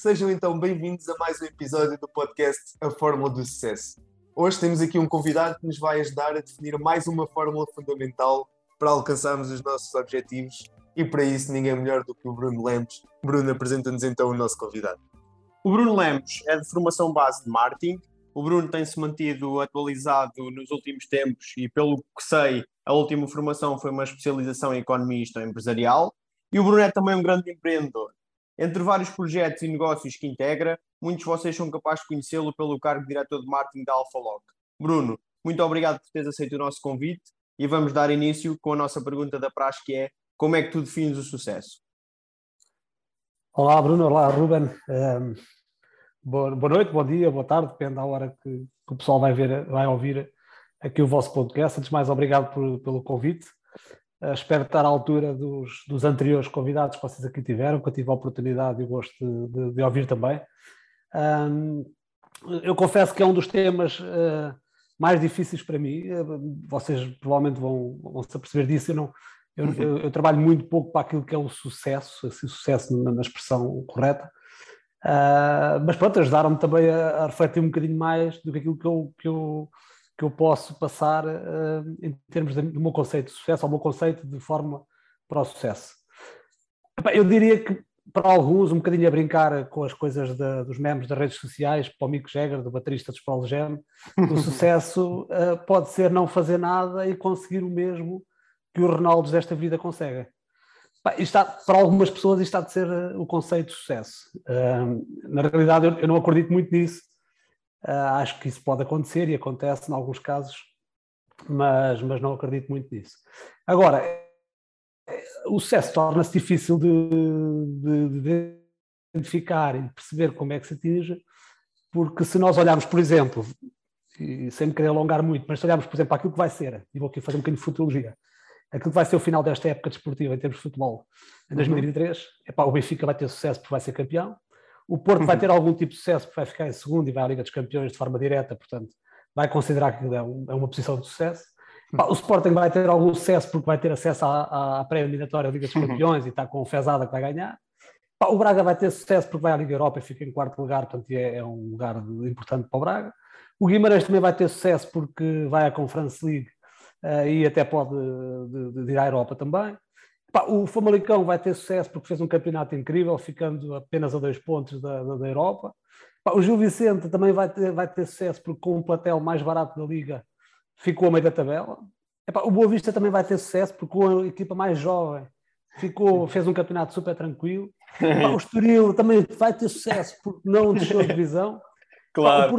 Sejam então bem-vindos a mais um episódio do podcast A Fórmula do Sucesso. Hoje temos aqui um convidado que nos vai ajudar a definir mais uma fórmula fundamental para alcançarmos os nossos objetivos e para isso ninguém melhor do que o Bruno Lemos. Bruno, apresenta-nos então o nosso convidado. O Bruno Lemos é de formação base de marketing. O Bruno tem-se mantido atualizado nos últimos tempos e, pelo que sei, a última formação foi uma especialização em economia e gestão empresarial. E o Bruno é também um grande empreendedor. Entre vários projetos e negócios que integra, muitos de vocês são capazes de conhecê-lo pelo cargo de diretor de marketing da AlphaLog. Bruno, muito obrigado por teres aceito o nosso convite e vamos dar início com a nossa pergunta da praxe que é como é que tu defines o sucesso? Olá Bruno, olá Ruben. Um, boa, boa, noite, bom dia, boa tarde, depende da hora que, que, o pessoal vai ver, vai ouvir aqui o vosso podcast. Antes de mais, obrigado por, pelo convite. Uh, espero estar à altura dos, dos, anteriores convidados que vocês aqui tiveram, que eu tive a oportunidade e o gosto de, de, de ouvir também. Um, eu confesso que é um dos temas uh, mais difíceis para mim. Uh, vocês provavelmente vão, vão se aperceber disso. Eu, não, eu, eu, eu, trabalho muito pouco para aquilo que é o sucesso, assim, sucesso na, na expressão correta. Uh, mas pronto, ajudaram-me também a, a, refletir um bocadinho mais do que aquilo que eu, que eu, que eu posso passar uh, em termos de, do meu conceito de sucesso, ou meu conceito de forma para o sucesso. Eu diria que para alguns, um bocadinho a brincar com as coisas de, dos memes das redes sociais, para o Mick Jagger, do baterista dos Pearl Jam, o sucesso uh, pode ser não fazer nada e conseguir o mesmo que os Ronaldos desta vida conseguem. Está, para algumas pessoas isto está de ser o conceito de sucesso. Uh, na realidade, eu, eu, não acredito muito nisso. Uh, acho que isso pode acontecer e acontece em alguns casos, mas, mas não acredito muito nisso. Agora, o sucesso torna-se difícil de, de, de, identificar e perceber como é que se atinge, porque se nós olharmos, por exemplo, e sem me querer alongar muito, mas se olharmos, por exemplo, aquilo que vai ser, e vou aqui fazer um bocadinho de futurologia, aquilo que vai ser o final desta época desportiva em termos de futebol em 2023, uhum. epá, o Benfica vai ter sucesso porque vai ser campeão, o Porto uhum. vai ter algum tipo de sucesso porque vai ficar em segundo e vai à Liga dos Campeões de forma direta, portanto vai considerar que é, é uma posição de sucesso. O Sporting vai ter algum sucesso porque vai ter acesso à, à pré-eliminatória Liga dos uhum. Campeões e está com fezada que vai ganhar. O Braga vai ter sucesso porque vai à Liga Europa e fica em quarto lugar, portanto é, é um lugar importante para o Braga. O Guimarães também vai ter sucesso porque vai à Conference League uh, e até pode de, de, de ir à Europa também. O Famalicão vai ter sucesso porque fez um campeonato incrível, ficando apenas a dois pontos da, da, da Europa. O Gil Vicente também vai ter, vai ter sucesso porque com um platel mais barato da Liga ficou a meio da tabela. O Boa Vista também vai ter sucesso porque com a equipa mais jovem ficou, fez um campeonato super tranquilo. O Estoril também vai ter sucesso porque não deixou de divisão. Claro.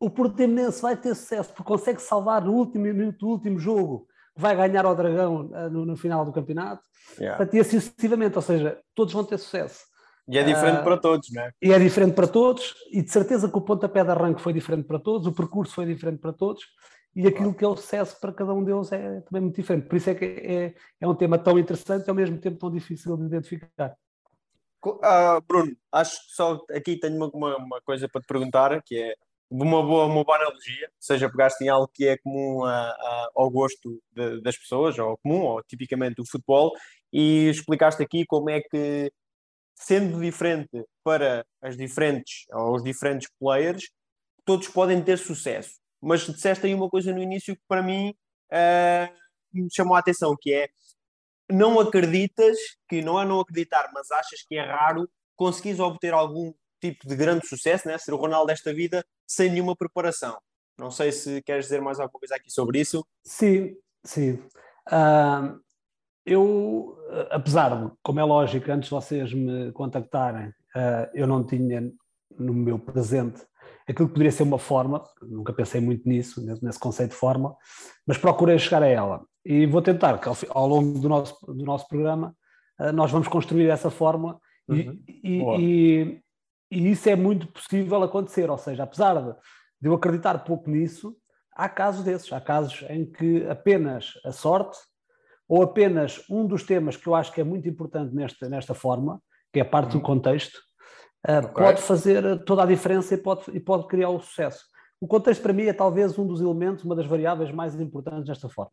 O, Portimonense vai ter sucesso porque consegue salvar no último minuto do último jogo, vai ganhar ao Dragão uh, no, no, final do campeonato. Yeah. E assim sucessivamente, ou seja, todos vão ter sucesso. E é diferente uh, para todos, não é? E é diferente para todos, e de certeza que o pontapé de arranque foi diferente para todos, o percurso foi diferente para todos, e aquilo que é o sucesso para cada um deles é também muito diferente. Por isso é que é, é um tema tão interessante e ao mesmo tempo tão difícil de identificar. Uh, Bruno, acho que só aqui tenho uma, uma, coisa para te perguntar, que é uma boa, uma boa analogia, seja pegaste em algo que é comum a, a, ao gosto de, das pessoas, ou comum, ou tipicamente o futebol, e explicaste aqui como é que, sendo diferente para as diferentes, ou os diferentes players, todos podem ter sucesso. Mas disseste aí uma coisa no início que para mim uh, me chamou a atenção, que é não acreditas, que não é não acreditar, mas achas que é raro conseguires obter algum tipo de grande sucesso, né? ser o Ronaldo desta vida, sem nenhuma preparação. Não sei se queres dizer mais alguma coisa aqui sobre isso. Sim, sim. Uh, eu, apesar de, como é lógico, antes de vocês me contactarem, uh, eu não tinha no meu presente aquilo que poderia ser uma forma, nunca pensei muito nisso, nesse conceito de forma, mas procurei chegar a ela. E vou tentar que ao, longo do nosso, do nosso programa uh, nós vamos construir essa forma uhum. e, e, e, isso é muito possível acontecer, ou seja, apesar de, de eu acreditar pouco nisso, há casos desses, há casos em que apenas a sorte ou apenas um dos temas que eu acho que é muito importante nesta, nesta forma, que é parte uhum. do contexto, uh, okay. pode fazer toda a diferença e pode, e pode criar o sucesso. O contexto para mim é talvez um dos elementos, uma das variáveis mais importantes nesta forma.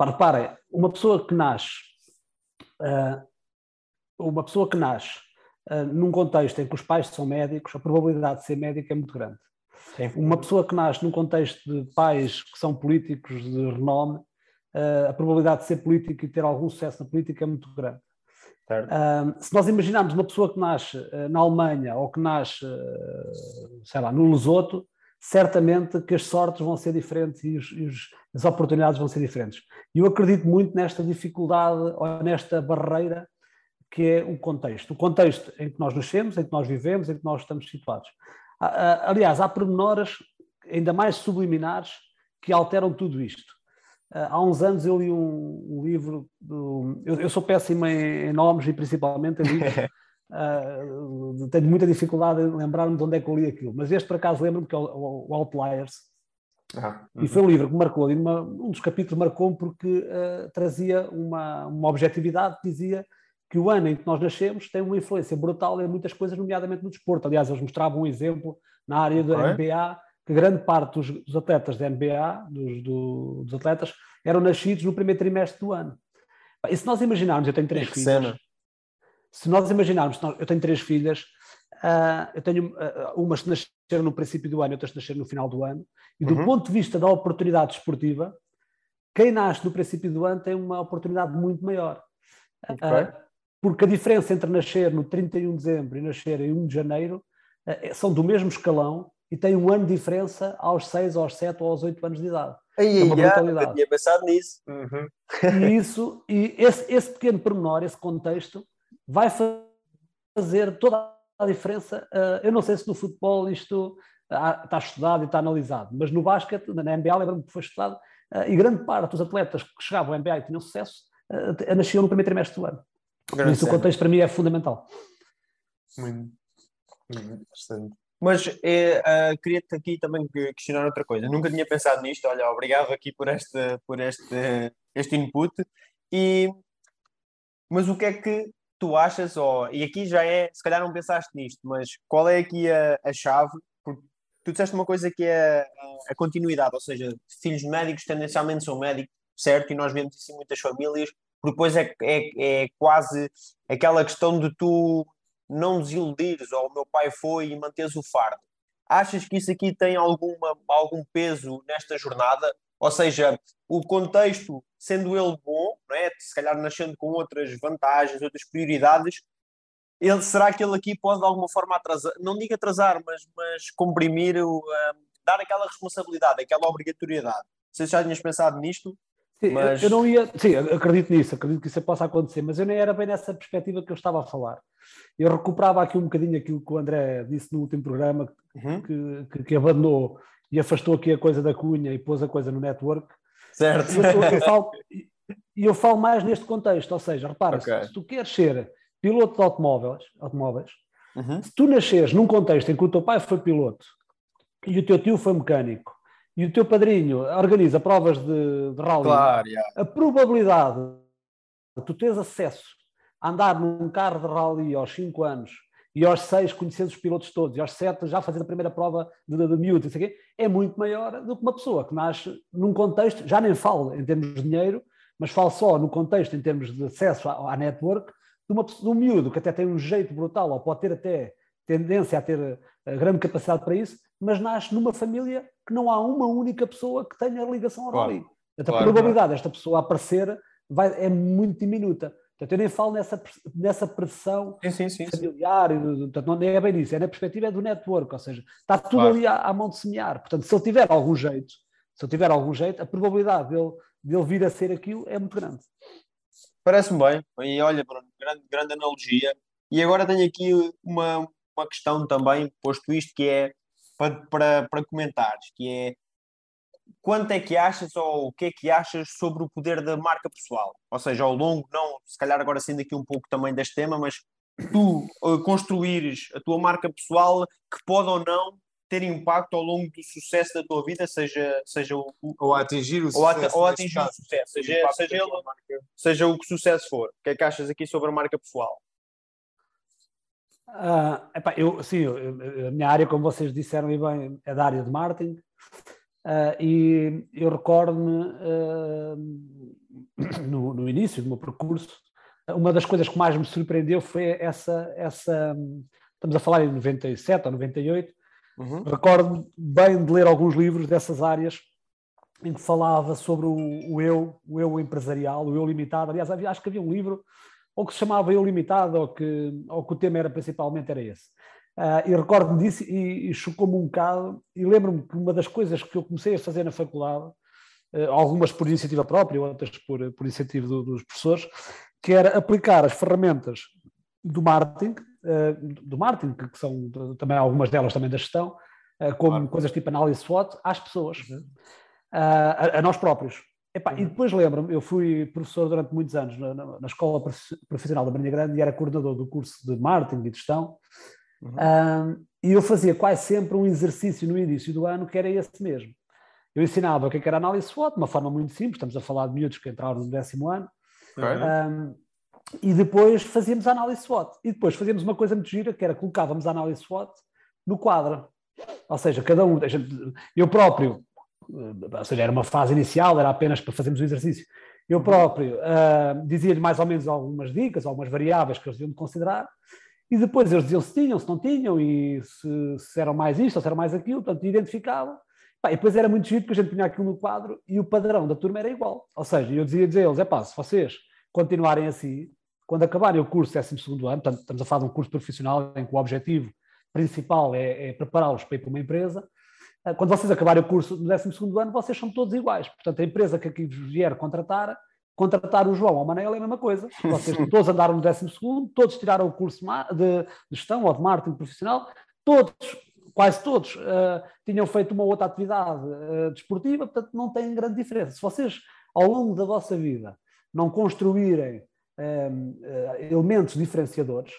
Reparem, uma pessoa que nasce, uh, uma pessoa que nasce num contexto em que os pais são médicos, a probabilidade de ser médico é muito grande. Sim. Uma pessoa que nasce num contexto de pais que são políticos de renome, uh, a probabilidade de ser político e ter algum sucesso na política é muito grande. Uh, se nós imaginarmos uma pessoa que nasce na Alemanha ou que nasce, sei lá, no Lesoto, certamente que as sortes vão ser diferentes e, os, e os, as oportunidades vão ser diferentes. E eu acredito muito nesta dificuldade ou nesta barreira que é o contexto. O contexto em que nós nascemos, em que nós vivemos, em que nós estamos situados. Aliás, há pormenores ainda mais subliminares que alteram tudo isto. Há uns anos eu li um, livro, do, eu, eu, sou péssimo em, em, nomes e principalmente em livros, uh, tenho muita dificuldade em lembrar-me de onde é que eu li aquilo, mas este por acaso lembro-me que é o, o Outliers, ah, e foi um livro que marcou, uma, um dos capítulos marcou-me porque uh, trazia uma, uma objetividade dizia que o ano em que nós nascemos tem uma influência brutal em muitas coisas, nomeadamente no desporto. Aliás, eles mostravam um exemplo na área okay. da NBA, que grande parte dos, dos atletas da NBA, dos, do, dos atletas, eram nascidos no primeiro trimestre do ano. E se nós imaginarmos, eu tenho três que filhas, cena. se nós imaginarmos, eu tenho três filhas, uh, eu tenho uh, umas que nasceram no princípio do ano e outras que nasceram no final do ano, e do uhum. ponto de vista da oportunidade esportiva, quem nasce no princípio do ano tem uma oportunidade muito maior. Okay. Uh, porque a diferença entre nascer no 31 de dezembro e nascer em 1 de janeiro uh, são do mesmo escalão e têm um ano de diferença aos 6, aos 7 ou aos 8 anos de idade. Aí, é uma brutalidade. Eu tinha pensado nisso. Uhum. E isso, e esse, esse pequeno pormenor, esse contexto, vai fazer toda a diferença. Uh, eu não sei se no futebol isto uh, está estudado e está analisado, mas no basquete, na NBA, lembro-me que foi estudado, uh, e grande parte dos atletas que chegavam à NBA e tinham sucesso, nasciam no primeiro trimestre do ano. Por isso o contexto para mim é fundamental. Muito, muito interessante. Mas uh, queria-te aqui também questionar outra coisa. Nunca tinha pensado nisto. Olha, obrigado aqui por este, por este, este input. E, mas o que é que tu achas? Oh, e aqui já é, se calhar não pensaste nisto, mas qual é aqui a, a chave? Porque tu disseste uma coisa que é a, a continuidade, ou seja, filhos médicos tendencialmente são médicos, certo? E nós vemos isso em muitas famílias depois é, é, é quase aquela questão de tu não desiludires, ou o meu pai foi e manteres o fardo. Achas que isso aqui tem alguma, algum peso nesta jornada? Ou seja, o contexto, sendo ele bom, não é? se calhar nascendo com outras vantagens, outras prioridades, ele, será que ele aqui pode de alguma forma atrasar, não digo atrasar, mas, mas comprimir, o, um, dar aquela responsabilidade, aquela obrigatoriedade? Você já tinhas pensado nisto? Mas... eu não ia. Sim, acredito nisso, acredito que isso possa acontecer, mas eu nem era bem nessa perspectiva que eu estava a falar. Eu recuperava aqui um bocadinho aquilo que o André disse no último programa, uhum. que, que, que, abandonou e afastou aqui a coisa da cunha e pôs a coisa no network. Certo. E eu, eu, falo, e eu falo mais neste contexto, ou seja, repara, okay. se, se, tu queres ser piloto de automóveis, automóveis uhum. se tu nasceres num contexto em que o teu pai foi piloto e o teu tio foi mecânico e o teu padrinho organiza provas de, de rally, claro, yeah. a probabilidade de tu teres acesso a andar num carro de rally aos 5 anos e aos 6 conhecendo os pilotos todos, e aos 7 já fazendo a primeira prova de, de, de miúdo, é muito maior do que uma pessoa que nasce num contexto, já nem falo em termos de dinheiro, mas falo só no contexto em termos de acesso à, à network, de, uma, de um miúdo que até tem um jeito brutal, ou pode ter até tendência a ter a grande capacidade para isso, mas nasce numa família que não há uma única pessoa que tenha ligação ao claro. rally. Portanto, a probabilidade desta pessoa aparecer vai, é muito diminuta. Portanto, eu nem falo nessa, nessa pressão sim, sim, sim, familiar, portanto, não é bem isso, é na perspectiva do network, ou seja, está tudo claro. ali à, à, mão de semear. Portanto, se ele tiver algum jeito, se ele tiver algum jeito, a probabilidade dele, dele vir a ser aquilo é muito grande. Parece-me bem, e olha, Bruno, grande, grande analogia. E agora tenho aqui uma, uma questão também, posto isto, que é para, para, para comentares, que é quanto é que achas ou o que é que achas sobre o poder da marca pessoal? Ou seja, ao longo, não, se calhar agora sendo aqui um pouco também deste tema, mas tu uh, construires a tua marca pessoal que pode ou não ter impacto ao longo do sucesso da tua vida, seja, seja o, ou atingir o ou sucesso, ou atingir o sucesso, seja, seja, ele, seja o que sucesso for. O que é que achas aqui sobre a marca pessoal? Uh, epá, eu, sim, eu, a minha área, como vocês disseram e bem, é da área de marketing. Uh, e eu recordo-me uh, no, no, início do meu percurso uma das coisas que mais me surpreendeu foi essa, essa estamos a falar em 97 ou 98, uhum. recordo bem de ler alguns livros dessas áreas em que falava sobre o, o, eu, o eu empresarial, o eu limitado. Aliás, havia, acho que havia um livro ou que se chamava Eu Limitado, ou que, ou que o tema era principalmente era esse. Uh, e recordo-me disso e, e chocou-me um bocado. E lembro-me que uma das coisas que eu comecei a fazer na faculdade, uh, algumas por iniciativa própria, outras por, por iniciativa do, dos professores, que era aplicar as ferramentas do marketing, uh, do marketing, que são também algumas delas também da gestão, como claro. coisas tipo análise SWOT, às pessoas, uhum. a, a, nós próprios. Epá, uhum. E depois lembro-me, eu fui professor durante muitos anos na, na, Escola Profissional da Marinha Grande e era coordenador do curso de marketing e de gestão. Uhum. Um, e eu fazia quase sempre um exercício no início do ano que era esse mesmo. Eu ensinava o que é era análise SWOT, de uma forma muito simples, estamos a falar de miúdos que entraram no décimo ano. Um, e depois fazíamos a análise SWOT. E depois fazíamos uma coisa muito gira, que era colocávamos a análise SWOT no quadro. Ou seja, cada um, eu próprio, ou seja, era uma fase inicial, era apenas para fazermos o exercício. Eu uhum. próprio uh, dizia-lhe mais ou menos algumas dicas, algumas variáveis que eles deviam de considerar, e depois eles diziam se tinham, se não tinham, e se, se eram mais isto ou se eram mais aquilo, portanto, identificavam. Pá, e depois era muito giro, porque a gente punha aquilo no quadro e o padrão da turma era igual. Ou seja, eu dizia a eles: é pá, se vocês continuarem assim, quando acabarem o curso 12 ano, portanto, estamos a falar de um curso profissional em que o objetivo principal é, é prepará-los para ir para uma empresa, quando vocês acabarem o curso no 12 ano, vocês são todos iguais. Portanto, a empresa que aqui vier contratar, contratar o João ou o Manel é a mesma coisa. Vocês todos andaram no 12 todos tiraram o curso de, gestão ou de marketing profissional, todos quase todos uh, tinham feito uma outra atividade uh, desportiva, portanto não tem grande diferença. Se vocês, ao longo da vossa vida, não construírem uh, elementos diferenciadores,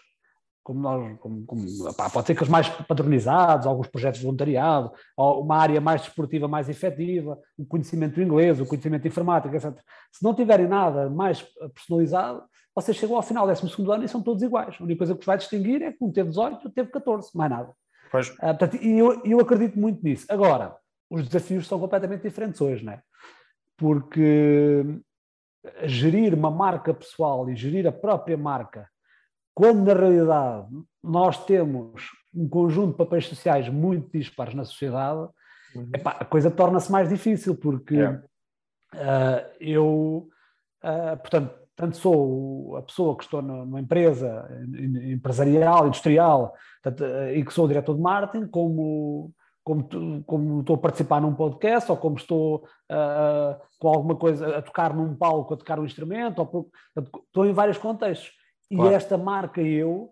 como nós, como, como, pá, pode ser que os mais padronizados, alguns projetos de voluntariado, uma área mais desportiva, mais efetiva, o conhecimento do inglês, o conhecimento de informática, etc. Se não tiverem nada mais personalizado, vocês chegam ao final do 12 ano e são todos iguais. A única coisa que os vai distinguir é que um teve 18 e outro teve 14, mais nada. Pois. Uh, portanto, e eu, eu acredito muito nisso. Agora, os desafios são completamente diferentes hoje, não é? Porque gerir uma marca pessoal e gerir a própria marca, quando na realidade nós temos um conjunto de papéis sociais muito dispares na sociedade, uhum. epá, a coisa torna-se mais difícil, porque uh, eu, uh, portanto, tanto sou a pessoa que estou numa empresa empresarial, industrial, e que sou o diretor de marketing, como, como, como estou a participar num podcast, ou como estou uh, com alguma coisa a tocar num palco, a tocar um instrumento, ou, estou em vários contextos. Claro. E esta marca eu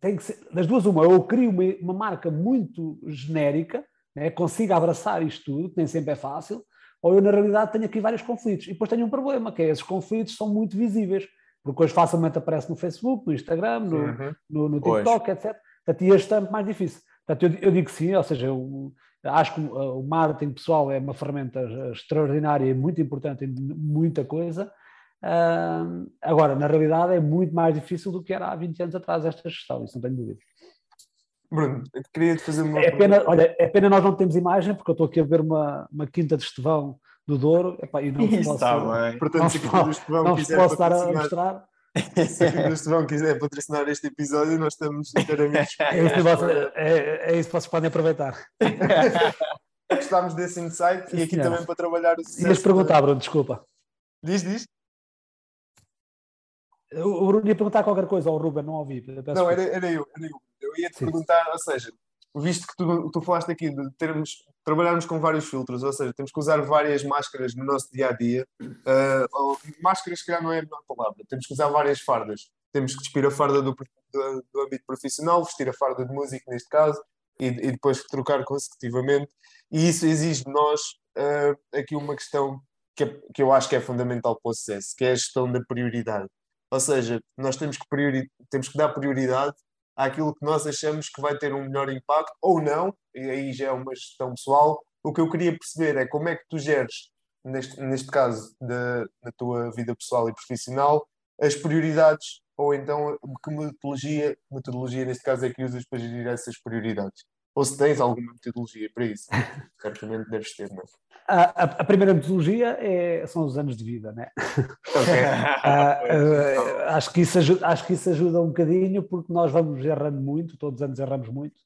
tem que ser, das duas uma, eu crio uma, uma marca muito genérica, né, consigo abraçar isto tudo, que nem sempre é fácil, ou eu na realidade tenho aqui vários conflitos. E depois tenho um problema, que é esses conflitos são muito visíveis, porque hoje facilmente aparece no Facebook, no Instagram, no, uhum. no, no TikTok, hoje. etc. Portanto, e este é mais difícil. Portanto, eu, eu digo sim, ou seja, eu acho que o marketing pessoal é uma ferramenta extraordinária e muito importante em muita coisa. Uh, agora, na realidade, é muito mais difícil do que era há 20 anos atrás esta gestão, isso não tenho dúvida. Bruno, eu queria te fazer uma. É pena, olha, é pena nós não temos imagem, porque eu estou aqui a ver uma, uma quinta de Estevão do Douro epá, e não Isso posso, está bem. Portanto, não se a quinta do Estevão não quiser posso dar a mostrar. Se a quinta do Estevão quiser patrocinar este episódio, nós estamos inteiramente. é, é, é isso que vocês podem aproveitar. Gostámos desse insight e aqui também para trabalhar o sucesso. Ias perguntar, Bruno, desculpa. Diz, diz. O Bruno ia perguntar qualquer coisa ao Ruben, não ouvi. Não, era, era eu, era eu. Eu ia te Sim. perguntar, ou seja, visto que tu, tu falaste aqui de termos, trabalharmos com vários filtros, ou seja, temos que usar várias máscaras no nosso dia a dia. Uh, máscaras, que já não é a melhor palavra, temos que usar várias fardas. Temos que despir a farda do, do, do âmbito profissional, vestir a farda de música, neste caso, e, e, depois trocar consecutivamente. E isso exige de nós uh, aqui uma questão que, é, que eu acho que é fundamental para o sucesso, que é a gestão da prioridade. Ou seja, nós temos que, priori temos que dar prioridade àquilo que nós achamos que vai ter um melhor impacto ou não, e aí já é uma gestão pessoal. O que eu queria perceber é como é que tu geres, neste, neste caso, da, da tua vida pessoal e profissional, as prioridades, ou então que metodologia, metodologia neste caso é que usas para gerir essas prioridades. Ou se tens alguma metodologia para isso. Certamente deves ter, não é? A, a, a, primeira metodologia é, são os anos de vida, né? Okay. uh, acho, que isso ajuda, acho que isso ajuda um bocadinho porque nós vamos errando muito, todos os anos erramos muito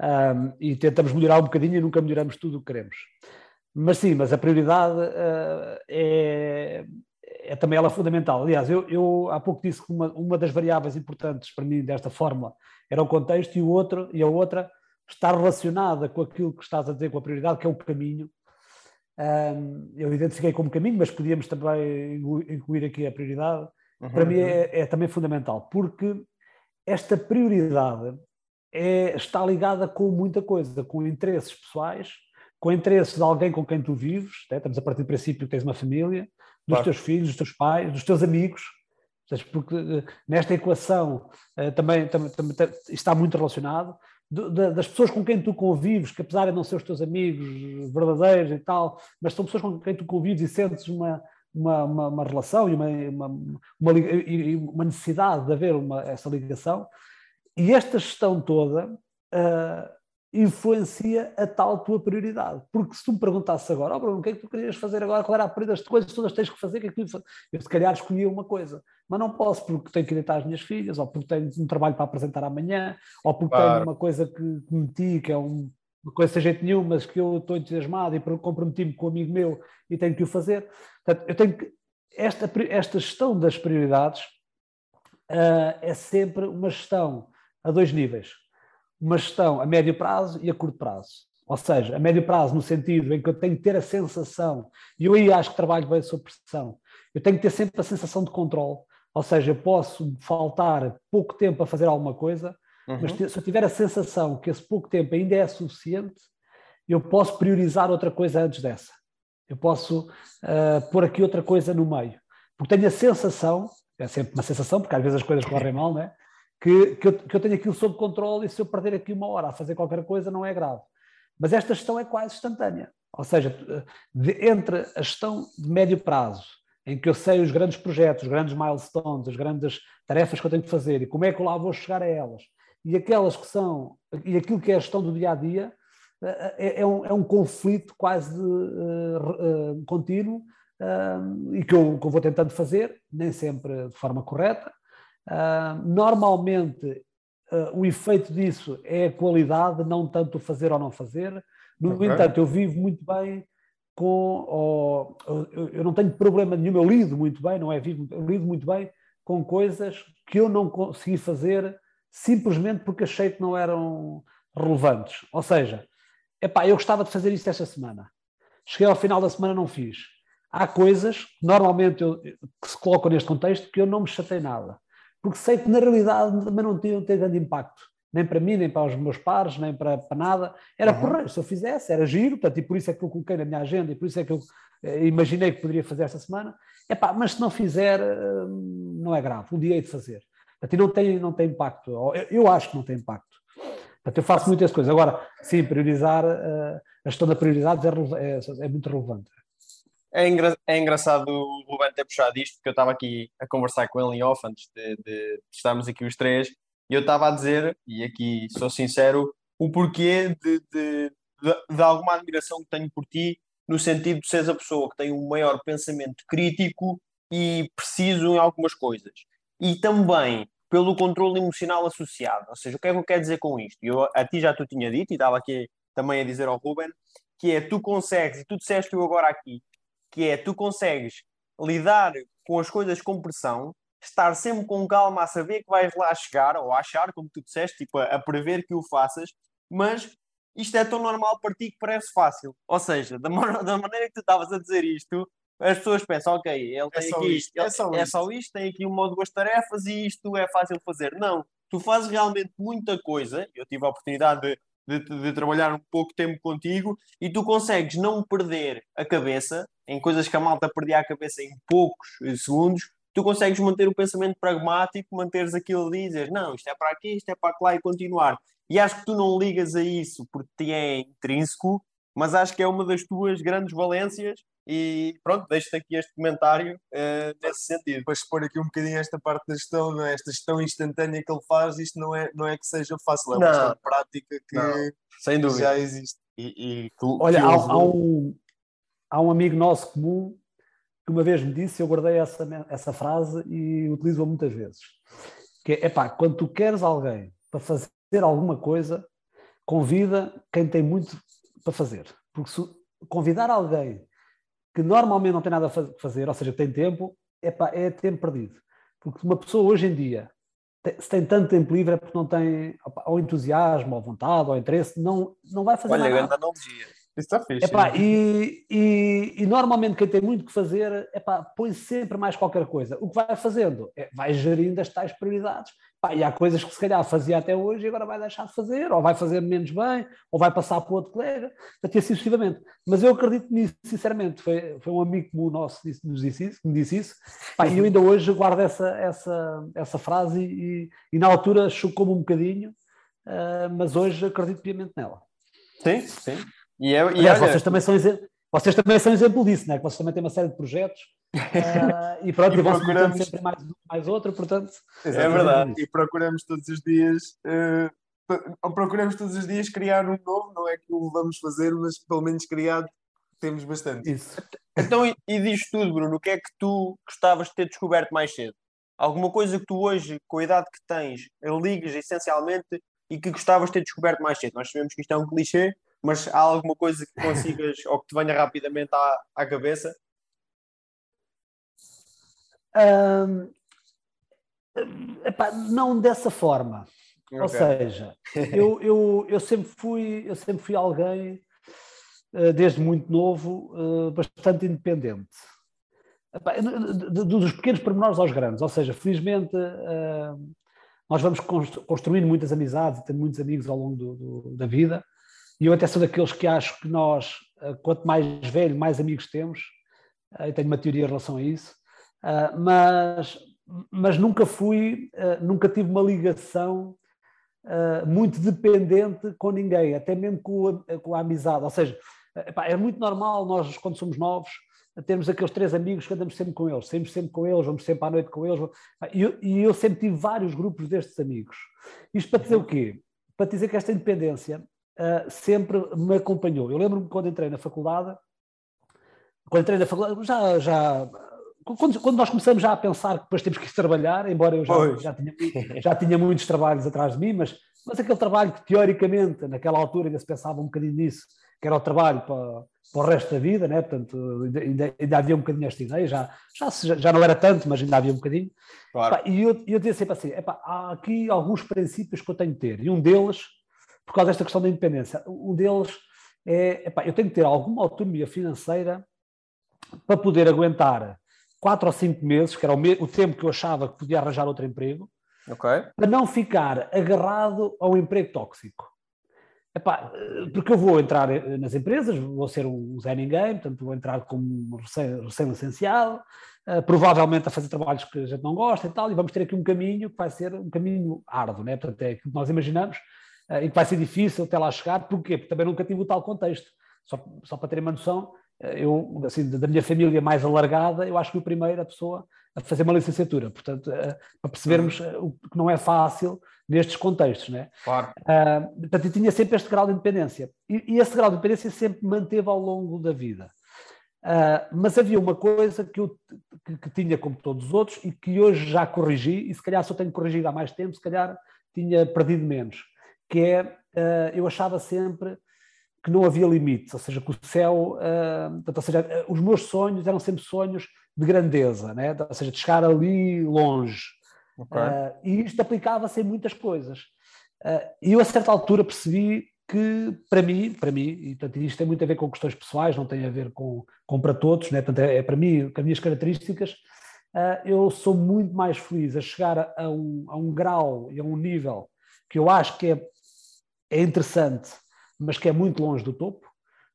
um, e tentamos melhorar um bocadinho e nunca melhoramos tudo o que queremos. Mas sim, mas a prioridade é, é também ela fundamental. Aliás, eu, eu há pouco disse que uma, uma das variáveis importantes para mim desta fórmula era o contexto e, o outro, e a outra está relacionada com aquilo que estás a dizer, com a prioridade, que é o caminho. Eu identifiquei como caminho, mas podíamos também incluir aqui a prioridade. Uhum, para mim é, é, também fundamental, porque esta prioridade é, está ligada com muita coisa, com interesses pessoais, com interesses de alguém com quem tu vives, né? estamos a partir do princípio que tens uma família, dos claro. teus filhos, dos teus pais, dos teus amigos, porque eh, nesta equação eh, também, também, também está muito relacionado, das pessoas com quem tu convives, que apesar de não ser os teus amigos verdadeiros e tal, mas são pessoas com quem tu convives e sentes uma, uma, uma, uma relação e uma, uma, uma, necessidade de haver uma, essa ligação. E esta gestão toda uh, influencia a tal tua prioridade. Porque se tu me perguntasses agora, oh Bruno, o que é que tu querias fazer agora? Qual era a prioridade? As coisas todas tens que fazer, que é que tu... eu se calhar escolhia uma coisa, mas não posso porque tenho que deitar as minhas filhas, ou porque tenho um trabalho para apresentar amanhã, ou porque claro. tenho uma coisa que, que meti, que é um, uma coisa sem jeito nenhum, mas que eu estou entusiasmado e comprometi-me com um amigo meu e tenho que o fazer. Portanto, eu tenho que... Esta, esta gestão das prioridades uh, é sempre uma gestão a dois níveis uma gestão a médio prazo e a curto prazo. Ou seja, a médio prazo no sentido em que eu tenho que ter a sensação, e eu aí acho que trabalho bem sob pressão, eu tenho que ter sempre a sensação de controle. Ou seja, eu posso faltar pouco tempo a fazer alguma coisa, uhum. mas se eu tiver a sensação que esse pouco tempo ainda é suficiente, eu posso priorizar outra coisa antes dessa. Eu posso uh, pôr aqui outra coisa no meio. Porque tenho a sensação, é sempre uma sensação, porque às vezes as coisas correm mal, não é? Que, que, eu, que eu tenho aquilo sob controle e se eu perder aqui uma hora a fazer qualquer coisa não é grave. Mas esta gestão é quase instantânea. Ou seja, de, entre a gestão de médio prazo, em que eu sei os grandes projetos, os grandes milestones, as grandes tarefas que eu tenho que fazer e como é que eu lá vou chegar a elas, e aquelas que são, e aquilo que é a gestão do dia a dia, é, é, um, é um conflito quase uh, uh, contínuo uh, e que eu, que eu vou tentando fazer, nem sempre de forma correta, Uh, normalmente, uh, o efeito disso é a qualidade, não tanto o fazer ou não fazer. No okay. entanto, eu vivo muito bem com. Ou, eu, eu, não tenho problema nenhum, eu lido muito bem, não é? Vivo, eu lido muito bem com coisas que eu não consegui fazer simplesmente porque achei que não eram relevantes. Ou seja, epá, eu gostava de fazer isto esta semana. Cheguei ao final da semana não fiz. Há coisas que normalmente eu, que se colocam neste contexto que eu não me chatei nada porque sei que na realidade também não tinham grande impacto, nem para mim, nem para os meus pares, nem para, para nada. Era uhum. porreiro, se eu fizesse, era giro, portanto, e por isso é que eu coloquei na minha agenda, e por isso é que eu eh, imaginei que poderia fazer esta semana. Epá, mas se não fizer, eh, não é grave, um dia hei de fazer. Portanto, não tem, não tem impacto, eu, eu acho que não tem impacto. Portanto, eu faço muitas coisas. Agora, sim, priorizar, uh, a gestão da prioridades é, é, é muito relevante. É, engra é engraçado o Ruben ter puxado isto, porque eu estava aqui a conversar com ele em off antes de, de estarmos aqui os três, e eu estava a dizer, e aqui sou sincero, o porquê de, de, de, de, alguma admiração que tenho por ti, no sentido de seres a pessoa que tem um maior pensamento crítico e preciso em algumas coisas. E também pelo controle emocional associado. Ou seja, o que é que eu quero dizer com isto? Eu a ti já tu tinha dito, e estava aqui também a dizer ao Ruben, que é tu consegues, e tu disseste eu agora aqui, que é tu consegues lidar com as coisas com pressão, estar sempre com calma a saber que vais lá chegar, ou a achar, como tu disseste, tipo, a, a prever que o faças, mas isto é tão normal para ti que parece fácil. Ou seja, da, da maneira que tu estavas a dizer isto, as pessoas pensam, ok, ele é tem aqui isto, é, só, é isto. só isto, tem aqui uma ou duas tarefas e isto é fácil de fazer. Não, tu fazes realmente muita coisa. Eu tive a oportunidade de de, de, trabalhar um pouco tempo contigo e tu consegues não perder a cabeça em coisas que a malta perdia a cabeça em poucos segundos, tu consegues manter o pensamento pragmático, manteres aquilo ali e dizer não, isto é para aqui, isto é para lá e continuar. E acho que tu não ligas a isso porque te é intrínseco, mas acho que é uma das tuas grandes valências e pronto, deixo-te aqui este comentário uh, nesse sentido. Para expor aqui um bocadinho esta parte da gestão, não é? esta gestão instantânea que ele faz, isto não é, não é que seja fácil, é uma questão prática que não, sem dúvida. já existe. E, e que, Olha, que há, há, um, há um amigo nosso comum que uma vez me disse, eu guardei essa, essa frase e utilizo-a muitas vezes, que é, epá, quando tu queres alguém para fazer alguma coisa, convida quem tem muito para fazer. Porque se convidar alguém que normalmente não tem nada a fazer, ou seja, tem tempo, epá, é tempo perdido. Porque uma pessoa hoje em dia, se tem tanto tempo livre é porque não tem ou entusiasmo, ou vontade, ou interesse, não, não vai fazer Olha, nada. Olha, analogia. Isso está fixe. Epá, e, e, e, normalmente quem tem muito que fazer, epá, põe sempre mais qualquer coisa. O que vai fazendo? É, vai gerindo as tais prioridades. Epá, e há coisas que se calhar fazia até hoje e agora vai deixar de fazer, ou vai fazer menos bem, ou vai passar para outro colega, até assim sucessivamente. Mas eu acredito nisso, sinceramente. Foi, foi um amigo como nosso que nos disse isso, que me disse isso. Epá, e eu ainda hoje guardo essa, essa, essa frase e, e na altura chocou-me um bocadinho, uh, mas hoje acredito piamente nela. Sim, sim. E, é, e Aliás, olha... vocês, também são exemplo, vocês também são exemplo disso, né? que vocês também têm uma série de projetos uh, e pronto, e, e procuramos sempre mais mais outro, portanto. É verdade. E procuramos todos os dias. Uh, procuramos todos os dias criar um novo, não é que o vamos fazer, mas pelo menos criado temos bastante. Isso. Então, e, e diz tudo, Bruno, o que é que tu gostavas de ter descoberto mais cedo? Alguma coisa que tu hoje, com a idade que tens, ligues essencialmente e que gostavas de ter descoberto mais cedo? Nós sabemos que isto é um clichê, mas há alguma coisa que consigas ou que te venha rapidamente à, à cabeça? Um, epá, não dessa forma. Okay. Ou seja, eu, eu, eu, sempre fui, eu sempre fui alguém, uh, desde muito novo, uh, bastante independente. Epá, dos pequenos pormenores aos grandes. Ou seja, felizmente uh, nós vamos construindo muitas amizades e tendo muitos amigos ao longo do, do, da vida. E eu até sou daqueles que acho que nós, eh, quanto mais velho, mais amigos temos. Eh, eu tenho uma teoria em relação a isso. Eh, mas, mas nunca fui, nunca tive uma ligação muito dependente com ninguém, até mesmo com a, com a amizade. Ou seja, é muito normal nós, quando somos novos, termos aqueles três amigos que andamos sempre com eles, saímos sempre com eles, vamos sempre à noite com eles. E eu, e eu sempre tive vários grupos destes amigos. Isto para dizer o quê? Para dizer que esta independência uh, sempre me acompanhou. Eu lembro-me quando entrei na faculdade, quando entrei na faculdade, já, já quando, quando, nós começamos já a pensar que depois temos que trabalhar, embora eu já, já, tinha, já tinha muitos trabalhos atrás de mim, mas, mas aquele trabalho que teoricamente, naquela altura ainda se pensava um bocadinho nisso, que era o trabalho para, para o resto da vida, né? portanto ainda, ainda havia um bocadinho esta ideia, já, já, já não era tanto, mas ainda havia um bocadinho. Claro. e eu, eu dizia sempre assim, há aqui alguns princípios que eu tenho de ter, e um deles por causa desta questão da independência. Um deles é, epá, eu tenho que ter alguma autonomia financeira para poder aguentar quatro ou cinco meses, que era o, me, o tempo que eu achava que podia arranjar outro emprego, okay. para não ficar agarrado a um emprego tóxico. Epá, porque eu vou entrar nas empresas, vou ser um Zé Ninguém, portanto vou entrar como recém-licenciado, recém uh, provavelmente a fazer trabalhos que a gente não gosta e tal, e vamos ter aqui um caminho que vai ser um caminho árduo, né? portanto é aquilo que nós imaginamos, eh, e que vai ser difícil até lá chegar. Porquê? Porque também nunca tive o tal contexto. Só, só para terem uma noção, eh, eu, assim, da minha família mais alargada, eu acho que fui a primeira pessoa a fazer uma licenciatura. Portanto, eh, para percebermos o que não é fácil nestes contextos, né? Claro. Uh, portanto, eu tinha sempre este grau de independência. E, e esse grau de independência sempre manteve ao longo da vida. Uh, mas havia uma coisa que eu que, que, tinha como todos os outros e que hoje já corrigi, e se calhar se eu tenho corrigido há mais tempo, se calhar tinha perdido menos que é, uh, eu achava sempre que não havia limites, ou seja, que o céu, portanto, ou seja, uh, os meus sonhos eram sempre sonhos de grandeza, né? ou seja, de chegar ali longe. Okay. e isto aplicava-se em muitas coisas. e eu, a certa altura, percebi que, para mim, para mim, e portanto, isto tem muito a ver com questões pessoais, não tem a ver com, com para todos, né? portanto, é, é para mim, com as minhas características, eu sou muito mais feliz a chegar a, um, a um grau e a um nível que eu acho que é é interessante, mas que é muito longe do topo,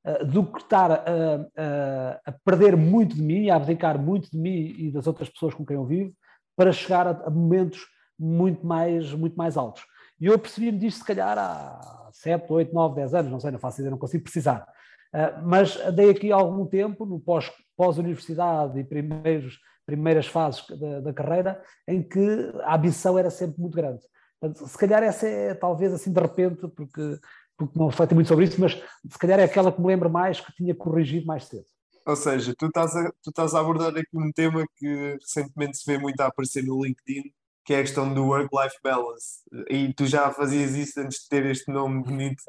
uh, do que estar a, a, a, perder muito de mim, a abdicar muito de mim e das outras pessoas com quem eu vivo, para chegar a, a momentos muito mais, muito mais altos. E eu percebi-me disto, se calhar, há 7, 8, 9, 10 anos, não sei, não faço ideia, não consigo precisar. Uh, mas dei aqui algum tempo, no pós, pós-universidade e primeiros, primeiras fases da, da, carreira em que a ambição era sempre muito grande. Se calhar essa é talvez assim de repente, porque, porque não refleti muito sobre isso, mas se calhar é aquela que me lembro mais que tinha corrigido mais cedo. Ou seja, tu estás, a, tu estás a abordar aqui um tema que recentemente se vê muito a aparecer no LinkedIn, que é a questão do work-life balance. E tu já fazias isso antes de ter este nome bonito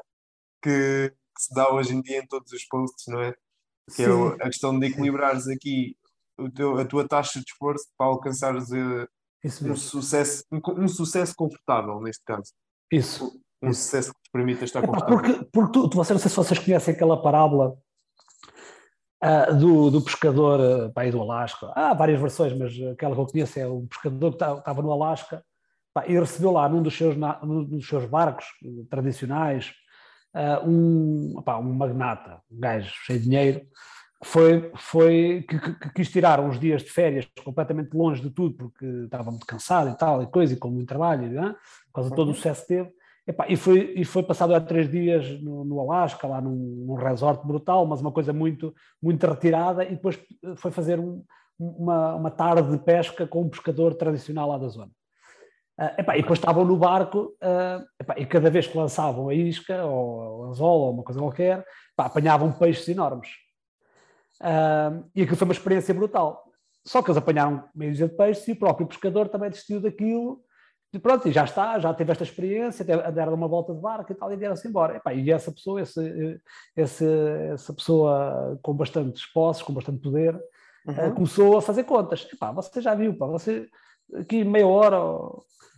que, que se dá hoje em dia em todos os posts, não é? Que é Sim. é a questão de equilibrares aqui o teu, a tua taxa de esforço para alcançares uh, um, sucesso, um, um, sucesso confortável, neste caso. Isso. Um Isso. sucesso que te permita estar é, confortável. Porque, porque tu, tu, não sei se vocês conhecem aquela parábola Uh, do, do, pescador uh, pá, do Alasca. Há várias versões, mas aquela que eu conheço é o pescador que estava no Alasca pá, e recebeu lá num dos seus, num dos seus barcos tradicionais uh, um, pá, um magnata, um gajo cheio de dinheiro, foi, foi, que, que, que, quis tirar uns dias de férias completamente longe de tudo, porque estava muito cansado e tal, e coisa, e com muito trabalho, né? por causa de todo o uhum. sucesso que teve. Epá, e, foi, e foi passado há três dias no, no Alasca, lá num, num, resort brutal, mas uma coisa muito, muito retirada, e depois foi fazer um, uma, uma tarde de pesca com um pescador tradicional lá da zona. Uh, epá, e depois estavam no barco uh, epá, e cada vez que lançavam a isca ou o anzol ou uma coisa qualquer, epá, apanhavam peixes enormes. Uh, e aquilo foi uma experiência brutal. Só que eles apanharam meio de peixes e o próprio pescador também desistiu daquilo e pronto, e já está, já teve esta experiência, deram uma volta de barco e tal, e vieram-se embora. E, pá, e essa pessoa, esse, esse, essa pessoa com bastantes posses, com bastante poder, uhum. uh, começou a fazer contas. E, pá, você já viu, pá, você aqui meia hora,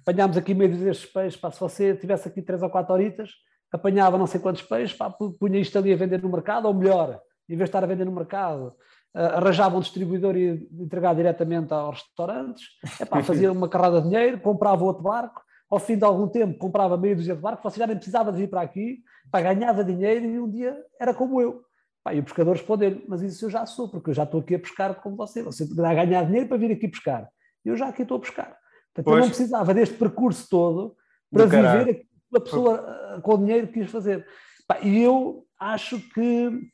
apanhámos aqui meio destes peixes, pá, se você tivesse aqui três ou quatro horitas, apanhava não sei quantos peixes, pá, punha isto ali a vender no mercado, ou melhor, em vez de estar a vender no mercado, arranjava um distribuidor e entregar diretamente aos restaurantes, epá, fazia uma carrada de dinheiro, comprava outro barco, ao fim de algum tempo comprava meio dúzia de barco, você já nem precisava de vir para aqui, pá, ganhava dinheiro e um dia era como eu. Pá, e o pescador respondeu mas isso eu já sou, porque eu já estou aqui a pescar como você, você a ganhar dinheiro para vir aqui pescar, eu já aqui estou a pescar. Portanto, eu não precisava deste percurso todo para viver a pessoa com o dinheiro que quis fazer. Pá, e eu acho que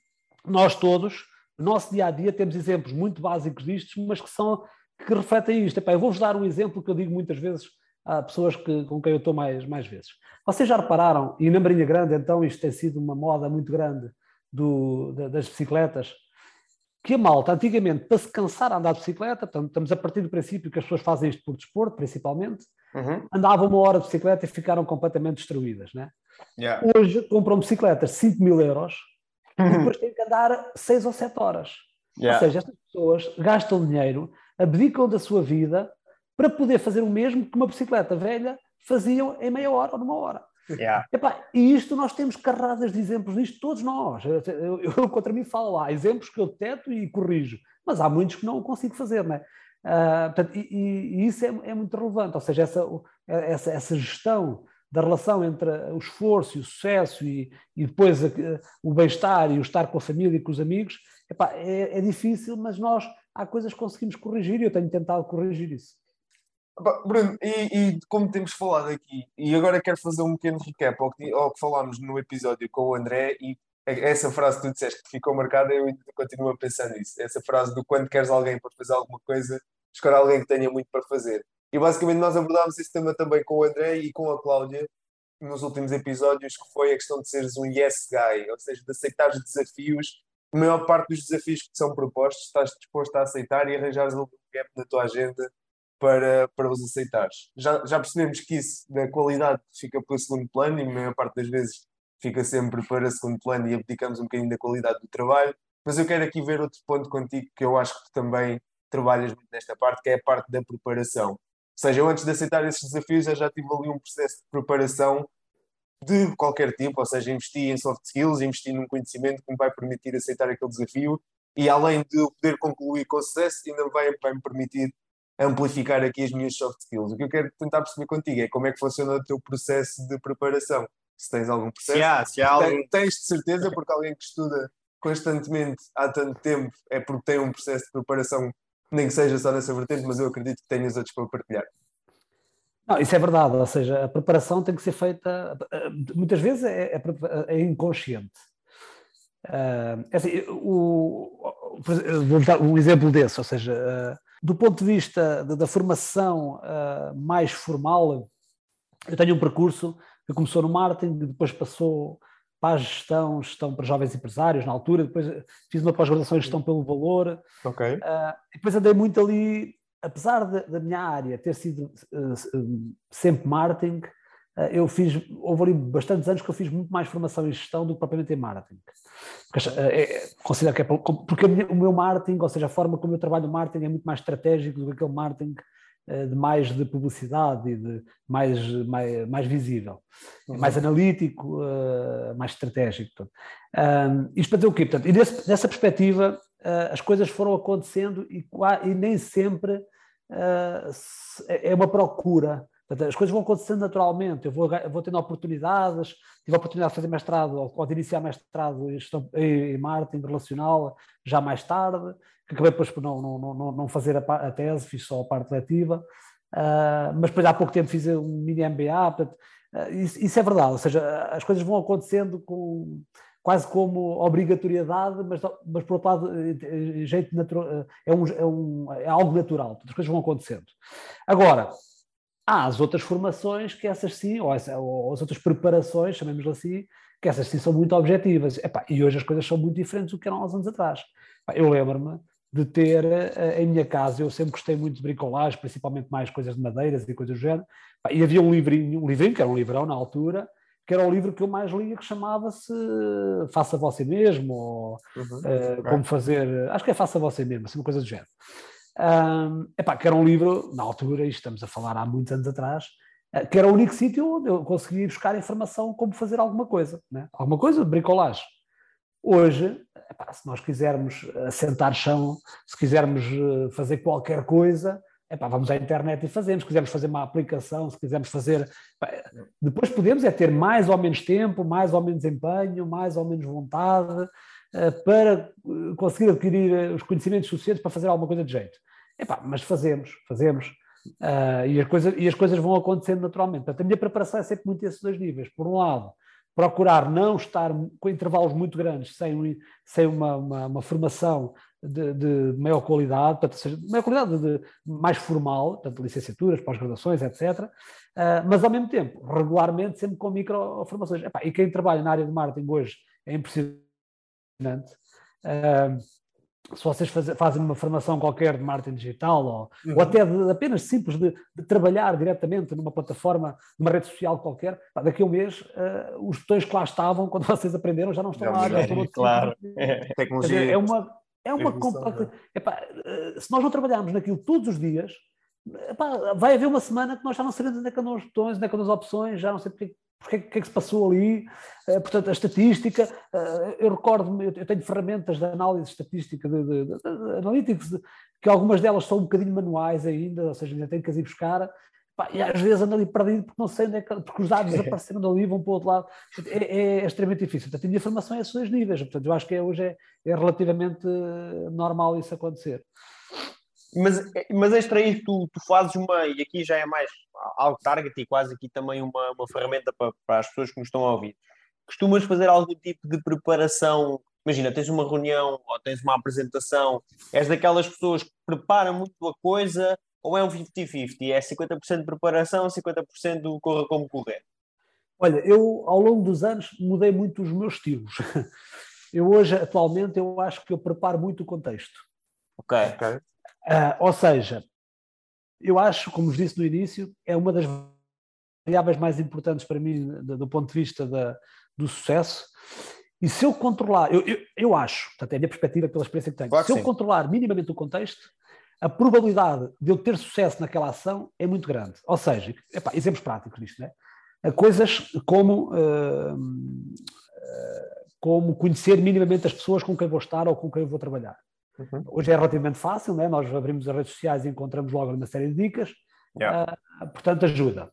nós todos no nosso dia a dia temos exemplos muito básicos disto, mas que são que refletem isto. Epá, eu vou-vos dar um exemplo que eu digo muitas vezes a pessoas que, com quem eu estou mais, mais vezes. Vocês já repararam, e na Marinha Grande, então, isto tem sido uma moda muito grande do, das bicicletas, que a malta, antigamente, para se cansar a andar de bicicleta, portanto, estamos a partir do princípio que as pessoas fazem isto por desporto, principalmente, uhum. andavam uma hora de bicicleta e ficaram completamente destruídas. Né? Yeah. Hoje compram bicicletas de 5 mil euros e uhum. depois têm que andar seis ou sete horas. Yeah. Ou seja, estas pessoas gastam dinheiro, abdicam da sua vida para poder fazer o mesmo que uma bicicleta velha faziam em meia hora ou numa hora. Yeah. Epá, e isto nós temos carradas de exemplos disto, todos nós. Eu, eu, contra mim falo, há exemplos que eu deteto e corrijo, mas há muitos que não consigo fazer, não é? Uh, portanto, e, e, isso é, é, muito relevante, ou seja, essa, essa, essa gestão da relação entre o esforço e o sucesso e, e depois a, o bem-estar e o estar com a família e com os amigos, epá, é, é, difícil, mas nós há coisas que conseguimos corrigir e eu tenho tentado corrigir isso. Bruno, e, e, como temos falado aqui, e agora quero fazer um pequeno recap ao que, ao que falámos no episódio com o André, e essa frase que tu disseste que ficou marcada, eu continuo a pensar nisso. Essa frase do quando queres alguém para fazer alguma coisa, escolhe alguém que tenha muito para fazer. E basicamente nós abordámos esse tema também com o André e com a Cláudia nos últimos episódios, que foi a questão de seres um yes guy, ou seja, de aceitar os desafios. A maior parte dos desafios que são propostos estás disposto a aceitar e arranjares um gap na tua agenda para, para os aceitares. Já, já percebemos que isso da qualidade fica para o segundo plano e a maior parte das vezes fica sempre para segundo plano e abdicamos um bocadinho da qualidade do trabalho. Mas eu quero aqui ver outro ponto contigo que eu acho que tu também trabalhas muito nesta parte, que é a parte da preparação seja, eu antes de aceitar esses desafios, eu já tive ali um processo de preparação de qualquer tipo, ou seja, investi em soft skills, investi num conhecimento que me vai permitir aceitar aquele desafio e além de eu poder concluir com sucesso, ainda vai, vai me permitir amplificar aqui as minhas soft skills. O que eu quero tentar perceber contigo é como é que funciona o teu processo de preparação. Se tens algum processo, se há, se há algum... tens de certeza, porque alguém que estuda constantemente há tanto tempo é porque tem um processo de preparação nem que seja só nessa vertente, mas eu acredito que tenhas outros para partilhar. Não, isso é verdade, ou seja, a preparação tem que ser feita, muitas vezes é, é, é inconsciente. Uh, assim, o, vou dar um exemplo desse, ou seja, uh, do ponto de vista da, da formação uh, mais formal, eu tenho um percurso que começou no marketing, depois passou para a gestão, gestão para jovens empresários na altura, depois fiz uma pós-graduação em gestão pelo valor. Ok. depois andei muito ali, apesar da minha área ter sido sempre marketing, eh, eu fiz, houve ali bastantes anos que eu fiz muito mais formação em gestão do que propriamente em marketing. Porque, é, considero que é porque o meu marketing, ou seja, a forma como eu trabalho o marketing é muito mais estratégico do que aquele marketing eh, de mais de publicidade e de mais, mais, mais visível, uhum. mais analítico, mais estratégico. Um, isto para dizer o quê? Portanto, e desse, dessa perspectiva, uh, as coisas foram acontecendo e, e nem sempre uh, é uma procura As coisas vão acontecendo naturalmente. Eu vou, vou tendo oportunidades, tive a oportunidade de fazer mestrado ou, ou de iniciar mestrado em, em marketing relacional já mais tarde, que acabei depois por não, não, não, não fazer a, a, tese, fiz só a parte letiva. Uh, mas depois há pouco tempo fiz um mini MBA. Portanto, uh, isso, isso, é verdade, ou seja, as coisas vão acontecendo com, quase como obrigatoriedade, mas, mas por outro lado, jeito natural, é, um, é, um, é algo natural, as coisas vão acontecendo. Agora, Há as outras formações que essas sim, ou, essa, ou as outras preparações, chamemos assim, que essas sim são muito objetivas. Epá, e hoje as coisas são muito diferentes do que eram há uns anos atrás. Epá, eu lembro-me de ter uh, em minha casa, eu sempre gostei muito de bricolagem, principalmente mais coisas de madeiras e coisas do género, epá, e havia um livrinho, um livrinho, que era um livrão na altura, que era o livro que eu mais lia, que chamava-se Faça Você Mesmo, ou uhum. uh, Como Fazer, acho que é Faça Você Mesmo, assim, uma coisa do género. Um, epá, que era um livro, na altura, estamos a falar há muitos anos atrás, eh, que era o único sítio onde eu conseguia buscar informação como fazer alguma coisa, né? alguma coisa de bricolagem. Hoje, epá, se nós quisermos assentar chão, se quisermos eh, fazer qualquer coisa, epá, vamos à internet e fazemos. Se quisermos fazer uma aplicação, se quisermos fazer. Epá, depois podemos é ter mais ou menos tempo, mais ou menos empenho, mais ou menos vontade, para eh, conseguir adquirir eh, os conhecimentos suficientes para fazer alguma coisa de jeito. Epá, mas fazemos, fazemos. Uh, e, as coisas, e as coisas vão acontecendo naturalmente. Portanto, a minha preparação é sempre muito esses dois níveis. Por um lado, procurar não estar com intervalos muito grandes, sem, sem uma, uma, uma formação de, de, maior qualidade, portanto, seja, maior qualidade de, de mais formal, portanto, licenciaturas, pós-graduações, etc. Uh, mas, ao mesmo tempo, regularmente, sempre com micro-formações. E quem trabalha na área de marketing hoje é impressionante Uh, se vocês faz, fazem uma formação qualquer de marketing digital ou, uhum. ou até de, apenas simples de, de, trabalhar diretamente numa plataforma, numa rede social qualquer, pá, daqui a um mês uh, os botões que lá estavam quando vocês aprenderam já não estão lá. Já estão claro. Tecnologia. Dizer, é uma, é uma completa. Epá, uh, se nós não trabalharmos naquilo todos os dias, epá, vai haver uma semana que nós já não sabemos onde é que andam os botões, onde é que andam as opções, já não sei porque porque que é que se passou ali, uh, portanto, a estatística, uh, eu recordo-me, eu tenho ferramentas de análise estatística, de, de, de, de analytics, que algumas delas são um bocadinho manuais ainda, ou seja, ainda tenho que as ir buscar, pá, e às vezes ando ali perdido porque não sei onde é que, porque os dados apareceram dali, vão para o outro lado, é, é, é extremamente difícil, portanto, a minha formação é a esses dois níveis, portanto, eu acho que é, hoje é, é relativamente normal isso acontecer. Mas, mas extra isso, tu, tu fazes uma, e aqui já é mais algo target e quase aqui também uma, uma ferramenta para, para as pessoas que nos estão a ouvir. Costumas fazer algum tipo de preparação? Imagina, tens uma reunião ou tens uma apresentação, és daquelas pessoas que preparam muito a coisa ou é um 50-50? É 50% de preparação, 50% do corra como correr? Olha, eu ao longo dos anos mudei muito os meus estilos. Eu hoje, atualmente, eu acho que eu preparo muito o contexto. Ok. okay. Uh, ou seja, eu acho, como vos disse no início, é uma das variáveis mais importantes para mim do, do ponto de vista da, do sucesso. E se eu controlar, eu, eu, eu, acho, portanto, é a minha perspectiva pela experiência que tenho, claro se eu controlar minimamente o contexto, a probabilidade de eu ter sucesso naquela ação é muito grande. Ou seja, epá, exemplos práticos disto, né? coisas como, uh, uh, como conhecer minimamente as pessoas com quem vou estar ou com quem eu vou trabalhar. Uhum. Hoje é relativamente fácil, né? nós abrimos as redes sociais e encontramos logo uma série de dicas, yeah. uh, portanto ajuda.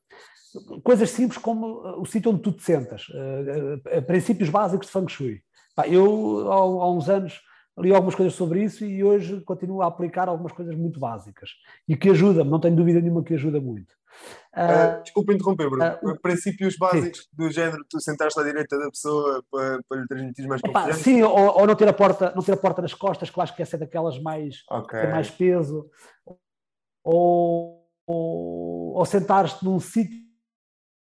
Coisas simples como ah, o sítio onde tu te sentas, uh, princípios básicos de Feng Shui. Pá, eu, há, há uns anos, li algumas coisas sobre isso e hoje continuo a aplicar algumas coisas muito básicas e que ajuda, não tenho dúvida nenhuma que ajuda muito. Uh, desculpa interromper, Bruno. Uh, princípios básicos sim. do género, tu sentaste à direita da pessoa para, para lhe transmitir mais confiança. Sim, ou, ou, não, ter a porta, não ter a porta nas costas, que eu acho que essa é daquelas mais, okay. tem mais peso. Ou, ou, ou sentares-te num sítio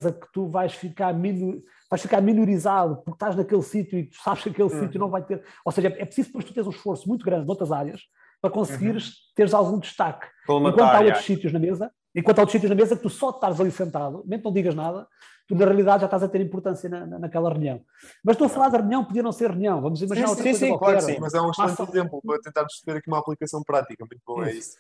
que tu vais ficar, minor, vais ficar minorizado porque estás naquele sítio e tu sabes que aquele uhum. sítio não vai ter. Ou seja, é preciso depois tu teres um esforço muito grande noutras áreas para conseguires uhum. teres algum destaque. Enquanto há outros sítios na mesa, enquanto há outros sítios na mesa que tu só estás ali sentado, mesmo não digas nada, tu na realidade já estás a ter importância na, na, naquela reunião. Mas estou a falar da reunião, podia não ser reunião, vamos imaginar sim, outra sim, coisa sim, qualquer. Claro, sim, mas é um excelente Passa... exemplo para tentar perceber aqui uma aplicação prática, muito bom, é isso. é isso.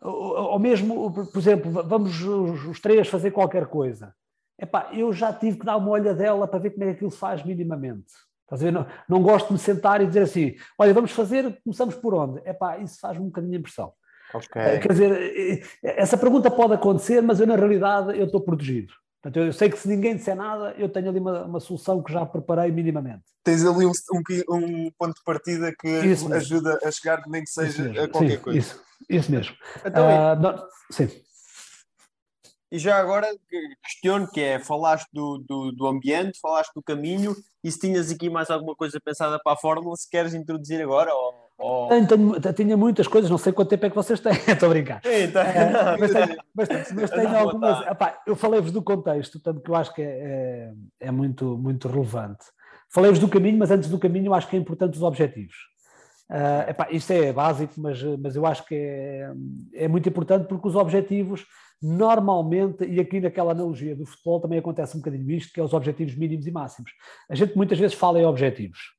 Ou, ou mesmo, por exemplo, vamos os, os três fazer qualquer coisa. Epá, eu já tive que dar uma olhadela para ver como é que aquilo faz minimamente. Estás a ver? Não, não gosto de me sentar e dizer assim, olha, vamos fazer, começamos por onde? Epá, isso faz-me um bocadinho de impressão. Okay. Eh, quer dizer, eh, eh, essa pergunta pode acontecer, mas eu na realidade eu estou protegido. Portanto, eu sei que se ninguém disser nada, eu tenho ali uma, uma solução que já preparei minimamente. Tens ali um, um, um ponto de partida que isso ajuda mesmo. a chegar, nem que seja a qualquer sim, coisa. Isso, isso mesmo. Então, uh, não, sim. E já agora questiono que é, falaste do, do, do, ambiente, falaste do caminho, e se tinhas aqui mais alguma coisa pensada para a fórmula, se queres introduzir agora? Ou, ou... Tenho, tenho, tinha muitas coisas, não sei quanto tempo é que vocês têm, estou a brincar. Eita, é, mas, tenho, mas, mas tenho algumas. Epá, eu falei-vos do contexto, tanto que eu acho que é, é, é muito, muito relevante. Falei-vos do caminho, mas antes do caminho eu acho que é importante os objetivos. Uh, epá, isto é básico, mas, mas eu acho que é, é muito importante porque os objetivos normalmente, e aqui naquela analogia do futebol também acontece um bocadinho isto, que é os objetivos mínimos e máximos. A gente muitas vezes fala em objetivos,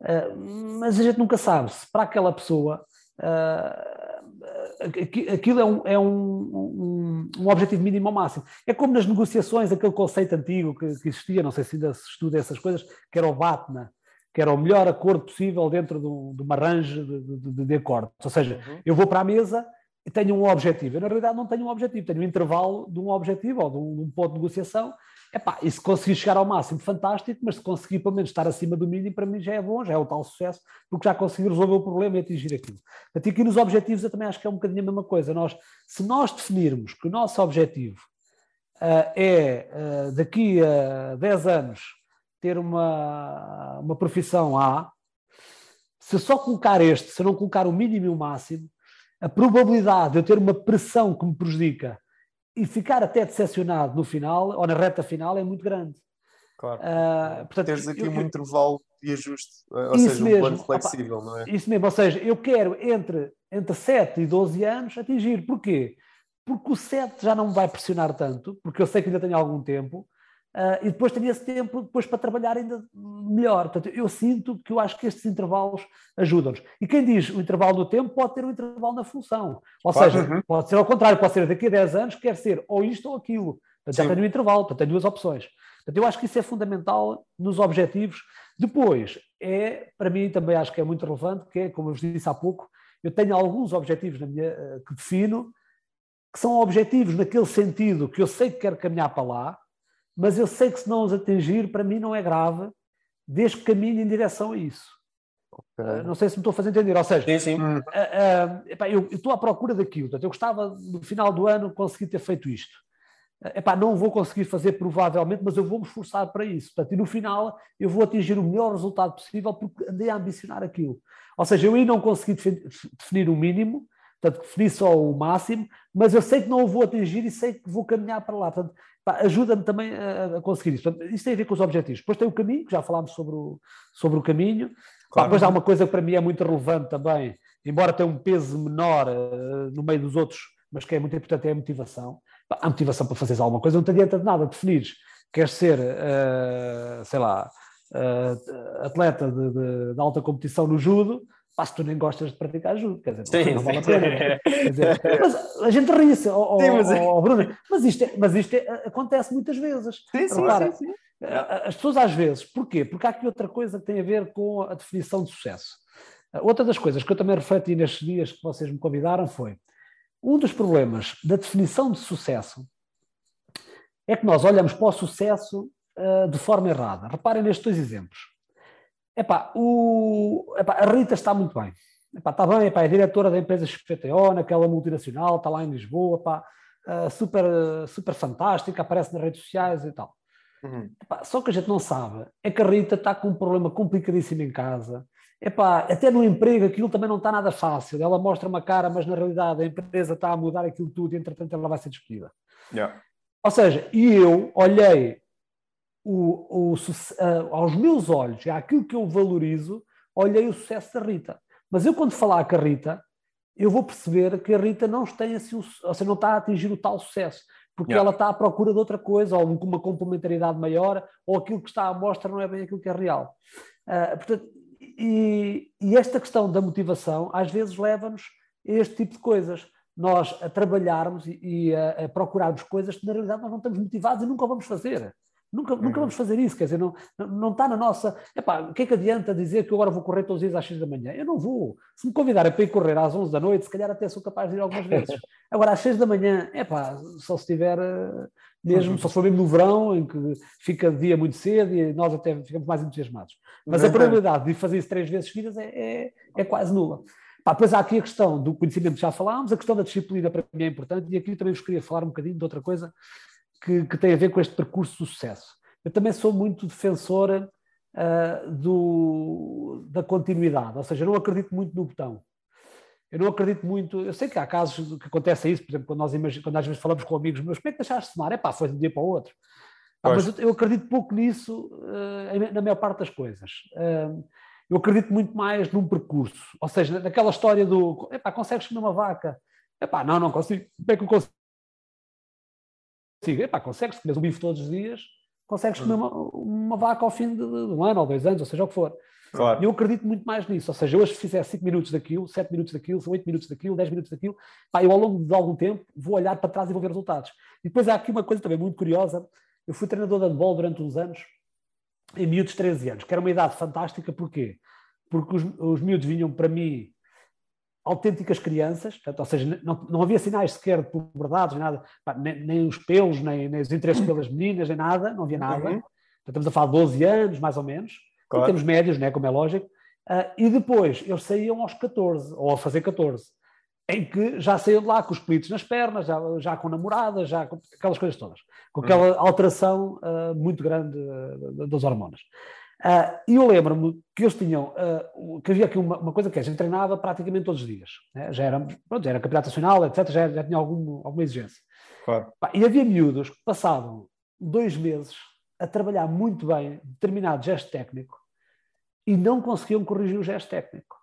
uh, mas a gente nunca sabe se para aquela pessoa uh, aquilo é, um, é um, um, um, objetivo mínimo ou máximo. É como nas negociações, aquele conceito antigo que, que, existia, não sei se ainda se estuda essas coisas, que era o BATNA, que era o melhor acordo possível dentro de, de uma range de, de, de acordos. Ou seja, uhum. eu vou para a mesa e tenho um objetivo. Eu, na realidade, não tenho um objetivo, tenho um intervalo de um objetivo ou de um, de um ponto de negociação. Epá, e se conseguir chegar ao máximo, fantástico, mas se conseguir pelo menos estar acima do mínimo, para mim já é bom, já é o tal sucesso, porque já consegui resolver o problema e atingir aquilo. Portanto, aqui nos objetivos eu também acho que é um bocadinho a mesma coisa. Nós, se nós definirmos que o nosso objetivo uh, é, uh, daqui a 10 anos, ter uma, uma profissão A, se só colocar este, se não colocar o mínimo e o máximo, a probabilidade de eu ter uma pressão que me prejudica e ficar até decepcionado no final, ou na reta final, é muito grande. Claro. Uh, portanto, Teres aqui eu, um intervalo de ajuste, ou seja, um mesmo, plano flexível, opa, não é? Isso mesmo, ou seja, eu quero entre, entre 7 e 12 anos atingir. Porquê? Porque o 7 já não me vai pressionar tanto, porque eu sei que ainda tenho algum tempo, Uh, e depois tenho esse tempo depois para trabalhar ainda melhor. Portanto, eu sinto que eu acho que estes intervalos ajudam-nos. E quem diz o intervalo do tempo pode ter um intervalo na função. Ou claro, seja, uhum. pode ser ao contrário, pode ser daqui a 10 anos, quer ser ou isto ou aquilo. Portanto, já tenho um intervalo, portanto, tenho duas opções. Portanto, eu acho que isso é fundamental nos objetivos. Depois, é, para mim também acho que é muito relevante, que é, como eu vos disse há pouco, eu tenho alguns objetivos na minha, uh, que defino, que são objetivos naquele sentido que eu sei que quero caminhar para lá, mas eu sei que se não os atingir, para mim não é grave, desde que caminhe em direção a isso. Okay. Uh, não sei se me estou a fazer entender, ou seja, sim, sim. Uh, uh, epá, eu, eu, estou à procura daquilo, portanto, eu gostava no final do ano conseguir ter feito isto. Epá, não vou conseguir fazer provavelmente, mas eu vou me esforçar para isso. Portanto, e no final eu vou atingir o melhor resultado possível porque andei a ambicionar aquilo. Ou seja, eu aí não consegui definir o um mínimo, portanto, defini só o máximo, mas eu sei que não o vou atingir e sei que vou caminhar para lá. Portanto, ajuda-me também a, a, conseguir isso. Portanto, isso tem a ver com os objetivos. Depois tem o caminho, que já falámos sobre o, sobre o caminho. Claro. Pá, depois há uma coisa que para mim é muito relevante também, embora tenha um peso menor uh, no meio dos outros, mas que é muito importante, é a motivação. Pá, a motivação para fazeres alguma coisa não te adianta de nada definires. Queres ser, uh, sei lá, uh, atleta de, de, de alta competição no judo, Pá, se tu nem gostas de praticar judo, quer dizer, sim, não vale a pena. Mas a gente ri-se, oh, oh, oh, Bruno, mas isto, é, mas isto é, acontece muitas vezes. Sim, sim, Repara, sim, sim. As pessoas às vezes, porquê? Porque há aqui outra coisa que tem a ver com a definição de sucesso. Outra das coisas que eu também refleti nestes dias que vocês me convidaram foi um dos problemas da definição de sucesso é que nós olhamos para o sucesso uh, de forma errada. Reparem nestes dois exemplos. Epá, o, epá, a Rita está muito bem. Epá, está bem, epá, é diretora da empresa XPTO, naquela multinacional, está lá em Lisboa, epá, uh, super, super fantástica, aparece nas redes sociais e tal. Uhum. Epá, só que a gente não sabe é que a Rita está com um problema complicadíssimo em casa. Epá, até no emprego aquilo também não está nada fácil. Ela mostra uma cara, mas na realidade a empresa está a mudar aquilo tudo e entretanto ela vai ser despedida. Yeah. Ou seja, e eu olhei o, o, uh, aos meus olhos, é aquilo que eu valorizo, olhei o sucesso da Rita. Mas eu, quando falar com a Rita, eu vou perceber que a Rita não tem assim, ou seja, não está a atingir o tal sucesso, porque yeah. ela está à procura de outra coisa, ou uma complementaridade maior, ou aquilo que está à mostra não é bem aquilo que é real. Uh, portanto, e, e, esta questão da motivação, às vezes, leva-nos a este tipo de coisas. Nós a trabalharmos e, e a, a procurarmos coisas que, na realidade, nós não estamos motivados e nunca vamos fazer. Nunca, uhum. nunca vamos fazer isso, quer dizer, não, não está na nossa. Epá, o que é que adianta dizer que eu agora vou correr todos os dias às 6 da manhã? Eu não vou. Se me convidarem para ir correr às 11 da noite, se calhar até sou capaz de ir algumas vezes. Agora, às 6 da manhã, epá, só se tiver eh, mesmo, uhum. só se for mesmo no verão, em que fica dia muito cedo e nós até ficamos mais entusiasmados. Mas a probabilidade de fazer isso três vezes seguidas é, é, é quase nula. Pá, depois há aqui a questão do conhecimento que já falámos, a questão da disciplina para mim é importante, e aqui também vos queria falar um bocadinho de outra coisa que, que tem a ver com este percurso de sucesso. Eu também sou muito defensora uh, do, da continuidade, ou seja, eu não acredito muito no botão. Eu não acredito muito. Eu sei que há casos que acontece isso, por exemplo, quando, nós imag... quando às vezes falamos com amigos meus, como é que deixaste de fumar? É pá, foi de um dia para o outro. Ah, mas eu, eu, acredito pouco nisso uh, na maior parte das coisas. Uh, eu acredito muito mais num percurso, ou seja, naquela história do epá, consegues comer uma vaca? Epá, não, não consigo. Como é que eu consigo? Epá, consegues, comer um bife todos os dias, consegues comer uma, uma vaca ao fim de, de, um ano ou dois anos, ou seja o que for. Claro. Eu acredito muito mais nisso. Ou seja, hoje se fizer 5 minutos daquilo, 7 minutos daquilo, 8 minutos daquilo, 10 minutos daquilo, pá, eu ao longo de algum tempo vou olhar para trás e vou ver resultados. E depois há aqui uma coisa também muito curiosa. Eu fui treinador de handball durante uns anos, em miúdos de 13 anos, que era uma idade fantástica, porquê? Porque os, os miúdos vinham para mim autênticas crianças, portanto, ou seja, não, não havia sinais sequer de puberdade, nem nada, pá, nem, nem, os pelos, nem, nem, os interesses pelas meninas, nem nada, não havia nada. Uhum. estamos a falar de 12 anos, mais ou menos, claro. em termos médios, né, como é lógico. Uh, e depois eles saíam aos 14, ou a fazer 14, em que já saíam de lá com os pelitos nas pernas, já, já com namoradas, já com aquelas coisas todas, com aquela uhum. alteração uh, muito grande uh, das hormonas. Uh, e eu lembro-me que eles tinham, uh, que havia aqui uma, uma, coisa que é, a gente treinava praticamente todos os dias. Né? Já, era, pronto, já era campeonato nacional, etc., já, já tinha algum, alguma exigência. Claro. e havia miúdos que passavam dois meses a trabalhar muito bem determinado gesto técnico e não conseguiam corrigir o gesto técnico.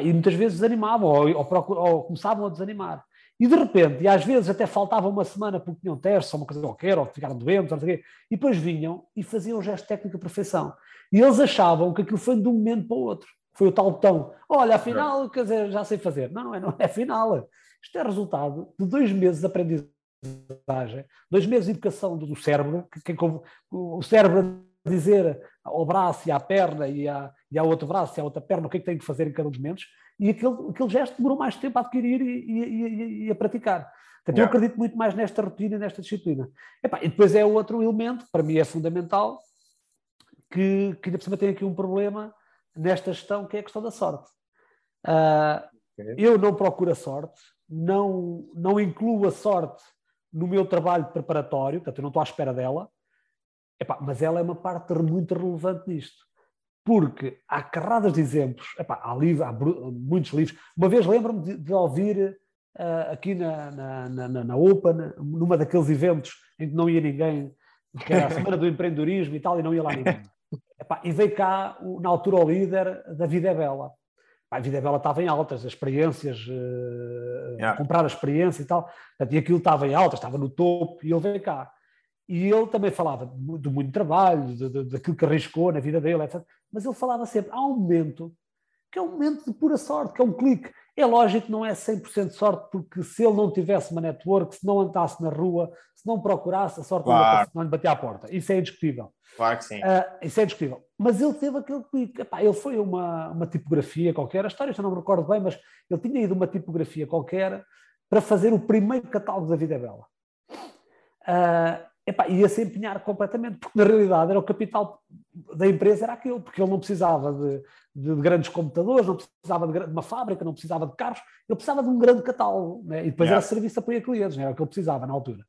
E muitas vezes desanimavam ou, ou, ou, começavam a desanimar. E de repente, e às vezes até faltava uma semana porque tinham testes ou uma coisa qualquer, ou ficaram doentes, ou não sei o quê, e depois vinham e faziam o gesto técnico à perfeição. E eles achavam que aquilo foi de um momento para o outro. Foi o tal botão. Olha, afinal, quer dizer, já sei fazer. Não, não é, não é afinal. Isto é resultado de dois meses de aprendizagem, dois meses de educação do cérebro, que, que, o cérebro dizer ao braço e à perna e, à, e ao outro braço e à outra perna o que é que tem que fazer em cada um dos momentos, e aquele, aquele gesto demorou mais tempo a adquirir e, e, e a praticar. Portanto, yeah. eu acredito muito mais nesta rotina e nesta disciplina. e depois é outro elemento, para mim é fundamental, que, que ainda por cima tem aqui um problema nesta gestão, que é a questão da sorte. Uh, okay. Eu não procuro a sorte, não, não incluo a sorte no meu trabalho preparatório, portanto, eu não estou à espera dela, epá, mas ela é uma parte muito relevante nisto. Porque há carradas de exemplos, epá, há, livros, há muitos livros. Uma vez lembro-me de, de, ouvir uh, aqui na, na, na, na Open, numa daqueles eventos em que não ia ninguém, que era a Semana do Empreendedorismo e tal, e não ia lá ninguém. Epá, e veio cá, na altura, o líder da Vida é Bela. Epá, a Vida é Bela estava em altas, as experiências, uh, yeah. comprar a experiência e tal. e aquilo estava em altas, estava no topo, e ele veio cá. E ele também falava de muito trabalho, de, de, daquilo que arriscou na vida dele, etc. Mas ele falava sempre, há um momento que é um momento de pura sorte, que é um clique. É lógico que não é 100% de sorte, porque se ele não tivesse uma network, se não andasse na rua, se não procurasse, a sorte claro. não lhe batia à porta. Isso é indiscutível. Claro que sim. Uh, isso é indiscutível. Mas ele teve aquele clique. Epá, ele foi uma, uma tipografia qualquer, a história já não me recordo bem, mas ele tinha ido uma tipografia qualquer para fazer o primeiro catálogo da Vida Bela. Uh, epá, ia se empenhar completamente, porque na realidade era o capital da empresa era aquilo, porque ele não precisava de, de, de grandes computadores, não precisava de, de, uma fábrica, não precisava de carros, ele precisava de um grande catálogo, né? e depois yeah. era serviço apoio a clientes, era o que ele precisava na altura.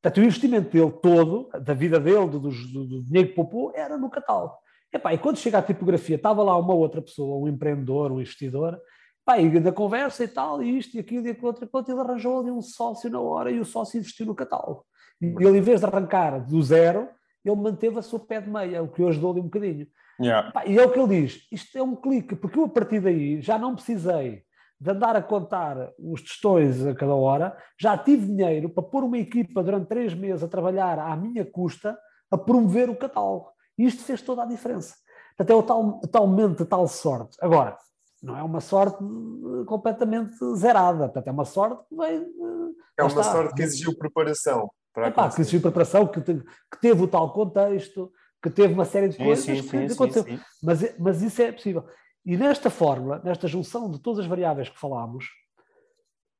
Portanto, o investimento dele todo, da vida dele, do, do, do dinheiro que poupou, era no catálogo. Epá, e quando chega à tipografia, estava lá uma outra pessoa, um empreendedor, um investidor, Pá, e da conversa e tal, e isto e aquilo e aquilo outro, e ele arranjou ali um sócio na hora e o sócio investiu no catálogo. E ele, em vez de arrancar do zero, ele manteve a sua pé de meia, o que hoje dou-lhe um bocadinho. Yeah. E é o que ele diz: isto é um clique, porque eu a partir daí já não precisei de andar a contar os testões a cada hora, já tive dinheiro para pôr uma equipa durante três meses a trabalhar à minha custa a promover o catálogo. E isto fez toda a diferença. Portanto, é o tal, talmente tal sorte. Agora, não é uma sorte eh, completamente zerada, portanto, é uma sorte que vem. Eh, é uma está. sorte que exigiu preparação. Para é pá, que exigiu preparação, que, te, que, teve o tal contexto, que teve uma série de coisas sim, sim, que aconteceu. Sim, mas, mas isso é possível. E nesta fórmula, nesta junção de todas as variáveis que falámos,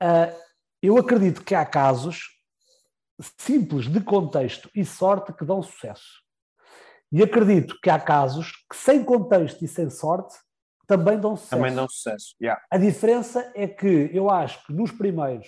uh, eu acredito que há casos simples de contexto e sorte que dão sucesso. E acredito que há casos que, sem contexto e sem sorte, também dão sucesso. Também dão sucesso, yeah. A diferença é que eu acho que nos primeiros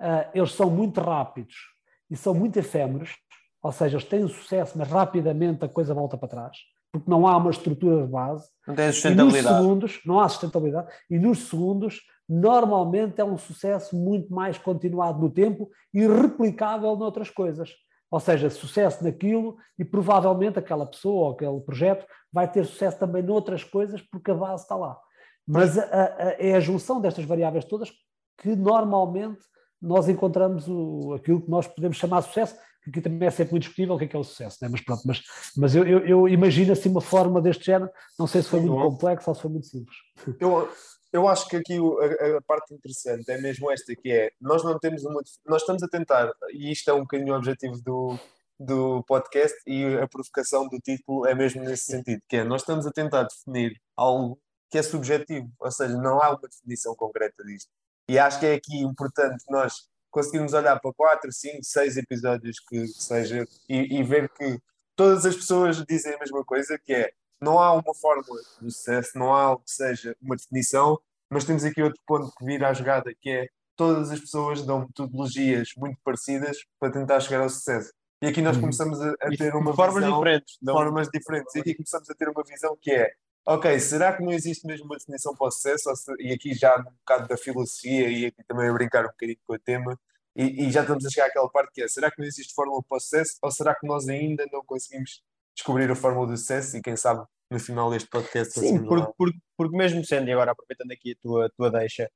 uh, eles são muito rápidos e são muito efêmeros, ou seja, eles têm sucesso, mas rapidamente a coisa volta para trás, porque não há uma estrutura de base. Não tem sustentabilidade. E nos segundos, não há sustentabilidade, e nos segundos, normalmente é um sucesso muito mais continuado no tempo e replicável noutras coisas. Ou seja, sucesso naquilo e provavelmente aquela pessoa ou aquele projeto vai ter sucesso também noutras coisas porque a base está lá. Mas a, a, é a junção destas variáveis todas que normalmente nós encontramos o, aquilo que nós podemos chamar de sucesso, que aqui também é sempre muito discutível o que é, que é o sucesso, né? mas pronto, mas, mas eu, eu, eu, imagino assim uma forma deste género, não sei se foi muito complexo ou se foi muito simples. Eu, eu acho que aqui a, a, parte interessante é mesmo esta, que é, nós não temos uma, nós estamos a tentar, e isto é um bocadinho o objetivo do, do podcast e a provocação do título é mesmo nesse sentido, que é, nós estamos a tentar definir algo que é subjetivo, ou seja, não há uma definição concreta disto. E acho que é aqui importante nós conseguirmos olhar para quatro, cinco, seis episódios que, seja e, e ver que todas as pessoas dizem a mesma coisa, que é não há uma fórmula de sucesso, não há algo que seja uma definição, mas temos aqui outro ponto que vira à jogada, que é todas as pessoas dão metodologias muito parecidas para tentar chegar ao sucesso. E aqui nós uhum. começamos a, a ter uma formas visão, diferentes, não? formas diferentes. E aqui começamos a ter uma visão que é, ok, será que não existe mesmo uma definição para o sucesso? E aqui já um bocado da filosofia e aqui também a brincar um bocadinho com o tema. E, e já estamos a chegar àquela parte que é, será que não existe fórmula para o sucesso? Ou será que nós ainda não conseguimos descobrir a fórmula do sucesso e quem sabe no final deste podcast. Sim, porque, porque, porque, mesmo sendo, e agora aproveitando aqui a tua, tua deixa,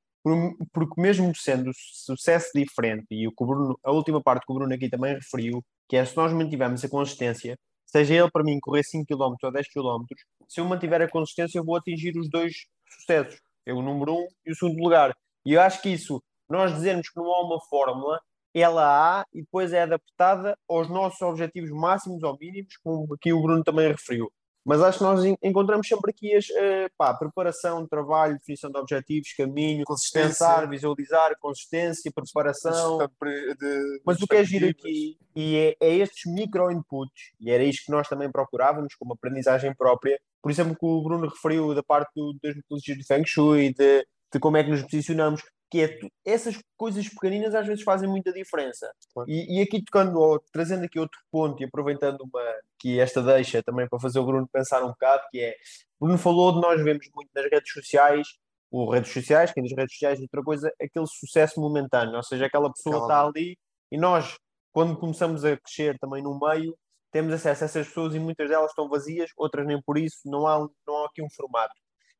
porque mesmo sendo sucesso diferente, e o Bruno, a última parte que o Bruno aqui também referiu, que é se nós mantivermos a consistência, seja ele para mim correr 5 km ou 10 km, se eu mantiver a consistência, eu vou atingir os dois sucessos, é o número 1 um e o segundo lugar. E eu acho que isso, nós dizermos que não há uma fórmula, ela há e depois é adaptada aos nossos objetivos máximos ou mínimos, como aqui o Bruno também referiu. Mas acho que nós encontramos sempre aqui as, uh, pá, preparação, trabalho, definição de objetivos, caminho, pensar, visualizar, consistência, preparação. De, Mas o que é giro aqui e é, é estes micro-inputs, e era isto que nós também procurávamos, como aprendizagem própria. Por exemplo, que o Bruno referiu da parte do, das metodologias de Feng Shui, de, de como é que nos posicionamos que é essas coisas pequeninas às vezes fazem muita diferença. E, e, aqui tocando, ou, trazendo aqui outro ponto e aproveitando uma, que esta deixa também para fazer o Bruno pensar um bocado, que é, Bruno falou de nós vemos muito nas redes sociais, ou redes sociais, quem diz redes sociais outra coisa, aquele sucesso momentâneo, ou seja, aquela pessoa está ali e nós, quando começamos a crescer também no meio, temos acesso a essas pessoas e muitas delas estão vazias, outras nem por isso, não há, não há aqui um formato.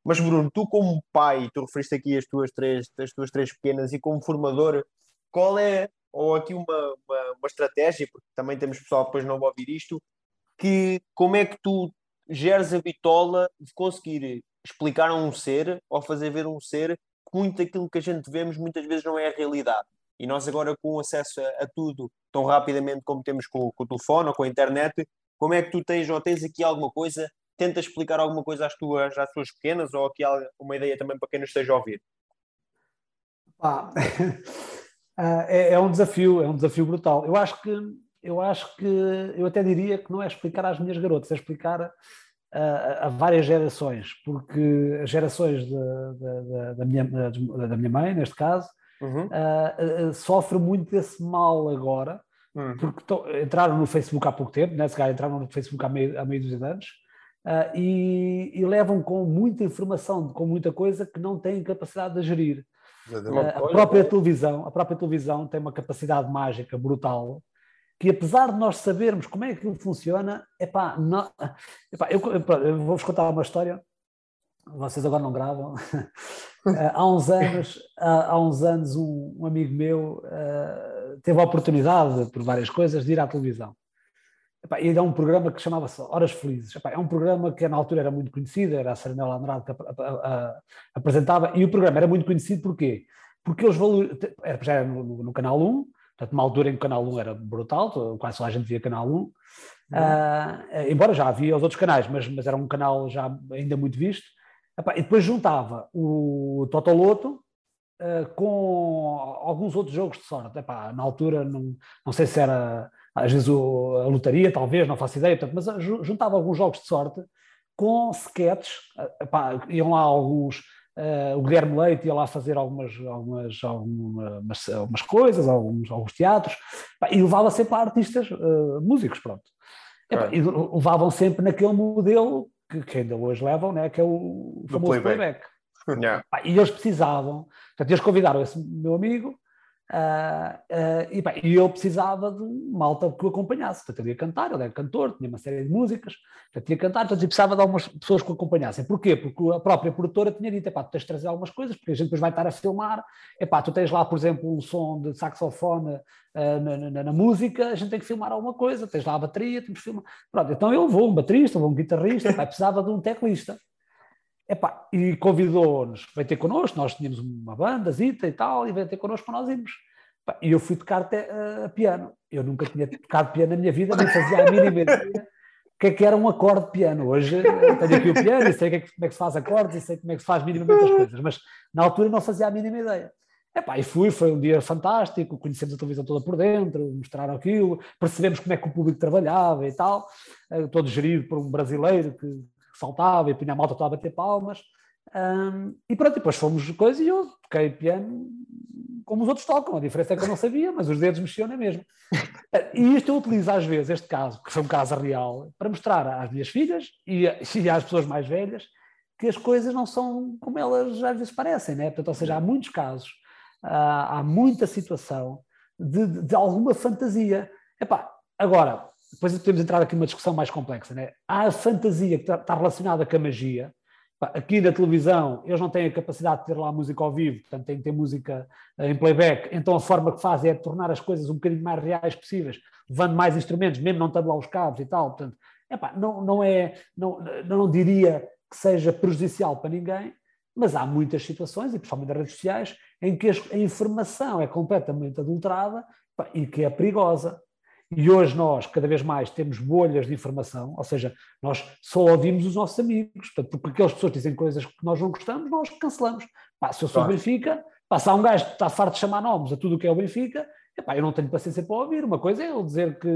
Mas, Bruno, tu como pai, tu referiste aqui as tuas três, as tuas três pequenas, e como formador, qual é, ou aqui uma, uma, uma estratégia, porque também temos pessoal que depois não vai ouvir isto, que como é que tu geres a bitola de conseguir explicar a um ser, ou fazer ver um ser, que muito aquilo que a gente vemos muitas vezes não é a realidade. E nós agora com acesso a, a tudo tão rapidamente como temos com, com, o telefone ou com a internet, como é que tu tens ou tens aqui alguma coisa tenta explicar alguma coisa às tuas, às tuas pequenas ou aqui uma ideia também para quem nos esteja a ouvir? Ah, é, é, um desafio, é um desafio brutal. Eu acho que eu acho que, eu até diria que não é explicar às minhas garotas, é explicar a, a várias gerações, porque as gerações de, de, da, minha, da minha mãe, neste caso, uhum. uh, uh, sofrem muito desse mal agora, uhum. porque to, entraram no Facebook há pouco tempo, né? se calhar entraram no Facebook há meio, há meio dos anos, uh, e, e, levam com muita informação, com muita coisa que não têm capacidade de gerir. a própria televisão, a própria televisão tem uma capacidade mágica brutal que apesar de nós sabermos como é que aquilo funciona, epá, não, epá, eu, eu vou-vos contar uma história, vocês agora não gravam. há uns anos, há, há uns anos um, um amigo meu uh, teve a oportunidade, por várias coisas, de ir à televisão. Epá, e é um programa que chamava-se Horas Felizes. Epá, é um programa que na altura era muito conhecido, era a Serenela Andrade que a, a, a, apresentava, e o programa era muito conhecido porquê? Porque eles valor... já era no, no, no Canal 1, Portanto, uma altura em que o Canal 1 era brutal, quase só a gente via Canal 1, uhum. uh, embora já havia os outros canais, mas, mas era um canal já ainda muito visto. E depois juntava o Totoloto uh, com alguns outros jogos de sorte. Epá, na altura, não, não sei se era às vezes o, a lotaria, talvez, não faço ideia, portanto, mas juntava alguns jogos de sorte com sketches, epá, iam lá alguns Uh, o Guilherme Leite ia lá fazer algumas, algumas, algumas, algumas coisas, alguns, alguns teatros, e levava sempre a artistas uh, músicos, pronto. E, levavam sempre naquele modelo que, que, ainda hoje levam, né, que é o famoso playback. playback. Yeah. E eles precisavam, portanto, eles convidaram esse meu amigo Uh, uh, e, bem, eu precisava de malta que o acompanhasse. Portanto, ele ia cantar, ele era cantor, tinha uma série de músicas, portanto, ia cantar, portanto, eu precisava de algumas pessoas que o acompanhassem. Porquê? Porque a própria produtora tinha dito: epá, tu tens de trazer algumas coisas, porque a gente depois vai estar a filmar. Epá, tu tens lá, por exemplo, um som de saxofone uh, na, na, na, música, a gente tem que filmar alguma coisa, tens lá a bateria, temos que filmar. Pronto, então eu vou, um baterista, vou um guitarrista, epá, precisava de um teclista. Epá, e convidou-nos, veio ter connosco, nós tínhamos uma banda, zita e tal, e veio ter connosco para nós irmos. E eu fui tocar te, uh, piano. Eu nunca tinha tocado piano na minha vida, nem fazia a mínima ideia o que é que era um acorde de piano. Hoje eh, tenho aqui o piano e sei é como é que se faz acordes e sei como é que se faz minimamente as coisas, mas na altura não fazia a mínima ideia. Epá, e fui, foi um dia fantástico, conhecemos a televisão toda por dentro, mostraram aquilo, percebemos como é que o público trabalhava e tal, uh, todo gerido por um brasileiro que saltava e punha a malta toda a bater palmas. Um, e pronto, depois fomos coisa e eu toquei piano como os outros tocam. A diferença é que eu não sabia, mas os dedos mexiam na mesma. E isto eu utilizo às vezes, este caso, que foi um caso real, para mostrar às minhas filhas e, e às pessoas mais velhas que as coisas não são como elas às vezes parecem, né? Portanto, ou seja, há muitos casos, há, há muita situação de, de, alguma fantasia. Epá, agora, depois podemos entrar aqui numa discussão mais complexa, né? Há a fantasia que está, está relacionada com a magia, Aqui na televisão, eles não têm a capacidade de ter lá música ao vivo, portanto, têm que ter música eh, em playback. Então, a forma que fazem é tornar as coisas um bocadinho mais reais possíveis, levando mais instrumentos, mesmo não estando lá os cabos e tal. Portanto, epá, não, não, é, não, não diria que seja prejudicial para ninguém, mas há muitas situações, e principalmente nas redes sociais, em que a informação é completamente adulterada e que é perigosa. E hoje nós, cada vez mais, temos bolhas de informação, ou seja, nós só ouvimos os nossos amigos, portanto, porque aquelas pessoas dizem coisas que nós não gostamos, nós cancelamos. Pá, se eu sou claro. Benfica, pá, se há um gajo que está farto de chamar nomes a tudo o que é o Benfica, epá, eu não tenho paciência para ouvir. Uma coisa é ele dizer que,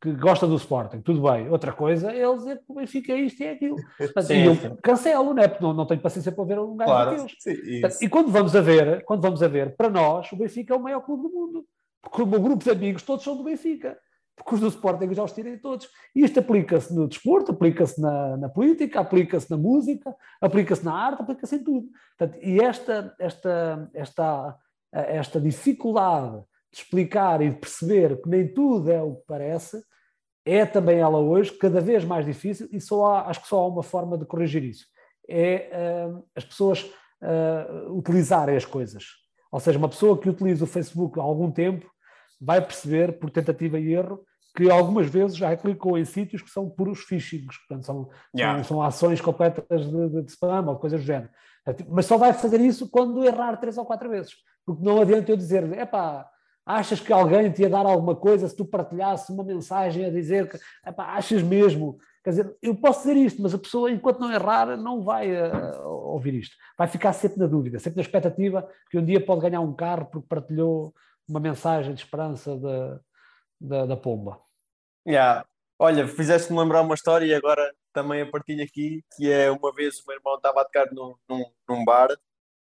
que gosta do Sporting, tudo bem. Outra coisa é ele dizer que o Benfica é isto e é aquilo. Portanto, sim, e eu sim. cancelo, né? porque não, não tenho paciência para ouvir um gajo claro, daqueles. Sim, e quando vamos a ver, quando vamos a ver, para nós, o Benfica é o maior clube do mundo porque o meu grupo de amigos todos são do Benfica, porque os do Sporting já os tirei todos. E isto aplica-se no desporto, aplica-se na, na, política, aplica-se na música, aplica-se na arte, aplica-se em tudo. Portanto, e esta, esta, esta, esta dificuldade de explicar e de perceber que nem tudo é o que parece, é também ela hoje cada vez mais difícil e só há, acho que só há uma forma de corrigir isso. É uh, as pessoas uh, utilizarem as coisas. Ou seja, uma pessoa que utiliza o Facebook há algum tempo vai perceber, por tentativa e erro, que algumas vezes já clicou em sítios que são puros phishings, portanto, são, yeah. são, são, ações completas de, de, de spam ou coisas do género. Mas só vai fazer isso quando errar três ou quatro vezes, porque não adianta eu dizer, epá, achas que alguém te ia dar alguma coisa se tu partilhasse uma mensagem a dizer que, epá, achas mesmo? Quer dizer, eu posso dizer isto, mas a pessoa, enquanto não errar, não vai uh, ouvir isto. Vai ficar sempre na dúvida, sempre na expectativa que um dia pode ganhar um carro porque partilhou uma mensagem de esperança de, da, da pomba. Yeah. Olha, fizeste-me lembrar uma história e agora também a partilho aqui, que é uma vez o meu irmão estava a tocar num, num, num bar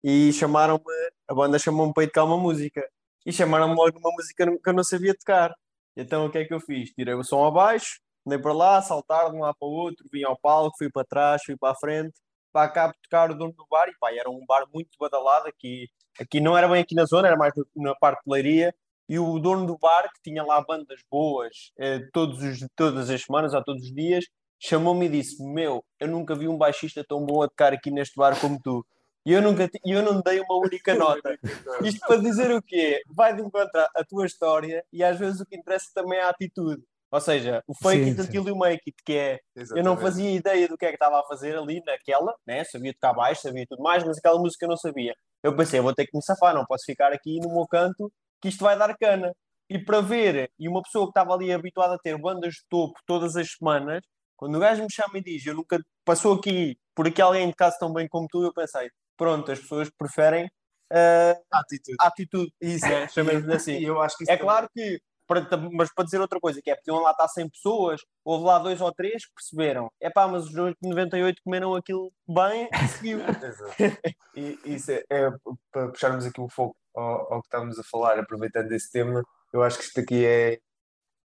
e chamaram-me, a banda chamou-me para ir tocar uma música e chamaram-me logo uma música que eu não sabia tocar. Então o que é que eu fiz? Tirei o som abaixo, andei para lá, saltar de um lado para o outro, vim ao palco, fui para trás, fui para a frente, para cá tocar o dono do bar e pá, era um bar muito badalado aqui, aqui não era bem aqui na zona, era mais na parte de leiria e o dono do bar, que tinha lá bandas boas eh, todos os, todas as semanas ou todos os dias, chamou-me e disse: Meu, eu nunca vi um baixista tão bom a tocar aqui neste bar como tu. E eu, nunca eu não dei uma única nota. Isto para dizer o quê? Vai de encontrar a tua história e às vezes o que interessa também é a atitude. Ou seja, o fake sim, it until you make it, que é Exatamente. eu não fazia ideia do que é que estava a fazer ali naquela, né? sabia tocar baixo, sabia tudo mais, mas aquela música eu não sabia. Eu pensei, vou ter que me safar, não posso ficar aqui no meu canto que isto vai dar cana. E para ver, e uma pessoa que estava ali habituada a ter bandas de topo todas as semanas, quando o gajo me chama e diz, eu nunca passou aqui por aqui alguém de casa tão bem como tu, eu pensei, pronto, as pessoas preferem uh, atitude. atitude. Isso, é, chamemos assim. eu acho que é também... claro que para, mas para dizer outra coisa, que é podiam lá estar 100 pessoas, houve lá dois ou três que perceberam, é pá, mas os 98 comeram aquilo bem e seguiu. e isso é, é, para puxarmos aqui o foco ao, ao, que estávamos a falar, aproveitando esse tema, eu acho que isto aqui é,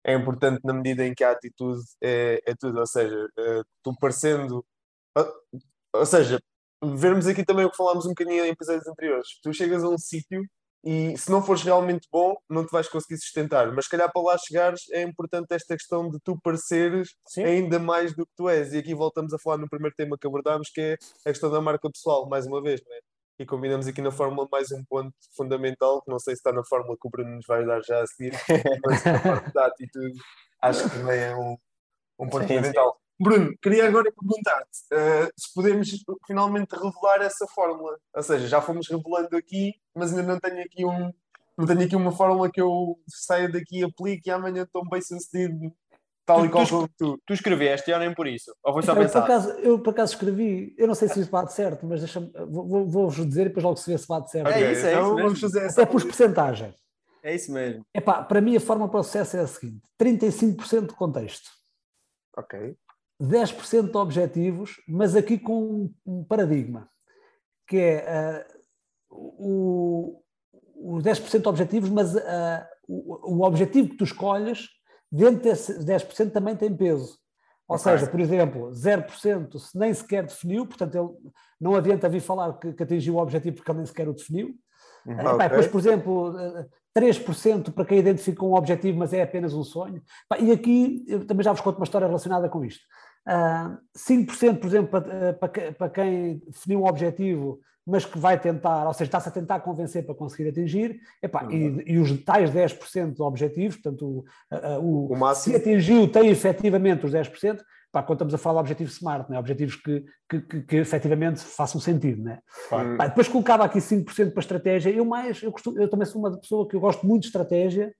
é importante na medida em que a atitude é, é tudo, ou seja, eh, tu parecendo, ou seja, vermos aqui também o que falámos um bocadinho em episódios anteriores, tu chegas a um sítio e se não fores realmente bom, não te vais conseguir sustentar. Mas se calhar para lá chegares é importante esta questão de tu pareceres Sim. ainda mais do que tu és. E aqui voltamos a falar no primeiro tema que abordámos, que é a questão da marca pessoal, mais uma vez, não é? E combinamos aqui na Fórmula mais um ponto fundamental, que não sei se está na Fórmula que o Bruno nos vai dar já a seguir, mas a parte da atitude acho que também é um, um ponto sim, fundamental. Bruno, queria agora perguntar-te uh, se podemos finalmente revelar essa fórmula. Ou seja, já fomos revelando aqui, mas ainda não tenho aqui um. Não tenho aqui uma fórmula que eu saia daqui, aplique e amanhã estou bem sucedido, tal tu, e qual como tu. Tu escreveste, ou nem por isso? Ou foi só pensar? Por acaso, eu por acaso escrevi, eu não sei se isso bate certo, mas vou-vos vou, dizer e depois logo se vê se bate certo. Okay, é isso, é então isso. Vamos fazer essa. Até por porcentagem. É isso mesmo. Epá, para mim a forma para o sucesso é a seguinte: 35% de contexto. Ok. 10% de objetivos, mas aqui com um paradigma, que é uh, o, os 10% de objetivos, mas uh, o, o, objetivo que tu escolhes, dentro desse 10% também tem peso. Ou okay. seja, por exemplo, 0% se nem sequer definiu, portanto, ele, não adianta vir falar que, que atingiu o objetivo porque ele nem sequer o definiu. Uhum, uh, okay. Depois, por exemplo, 3% para quem identificou um objetivo, mas é apenas um sonho. E aqui eu também já vos conto uma história relacionada com isto. Uh, 5%, por exemplo, para, para, para quem definiu um objetivo, mas que vai tentar, ou seja, está-se a tentar convencer para conseguir atingir, epá, e, e, os tais 10% de objetivos, portanto, o, o, o se atingiu, tem efetivamente os 10%, pá, quando estamos a falar de objetivos smart, né? objetivos que, que, que, que efetivamente façam sentido. Né? Claro. Pá, depois colocava aqui 5% para estratégia, eu mais, eu, costumo, eu também sou uma pessoa que eu gosto muito de estratégia,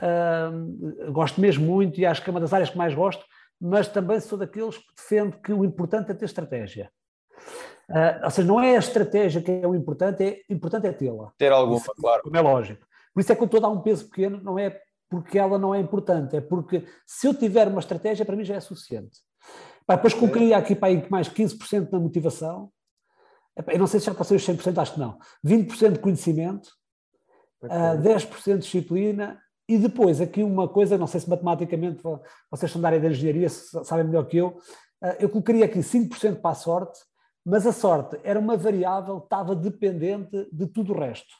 uh, gosto mesmo muito e acho que é uma das áreas que mais gosto, mas também sou daqueles que defende que o importante é ter estratégia. Uh, ou seja, não é a estratégia que é o importante, é importante é tê-la. Ter alguma, isso, claro. Como é lógico. Por isso é que eu estou a dar um peso pequeno, não é porque ela não é importante, é porque se eu tiver uma estratégia, para mim já é suficiente. Pá, depois colocaria aqui para aí mais 15% na motivação. Eu não sei se já passei os 100%, acho que não. 20% de conhecimento, okay. uh, 10% de disciplina e depois, aqui uma coisa, não sei se matematicamente vocês são da área da engenharia, sabem melhor que eu, eh, eu colocaria aqui 5% para a sorte, mas a sorte era uma variável que estava dependente de tudo o resto.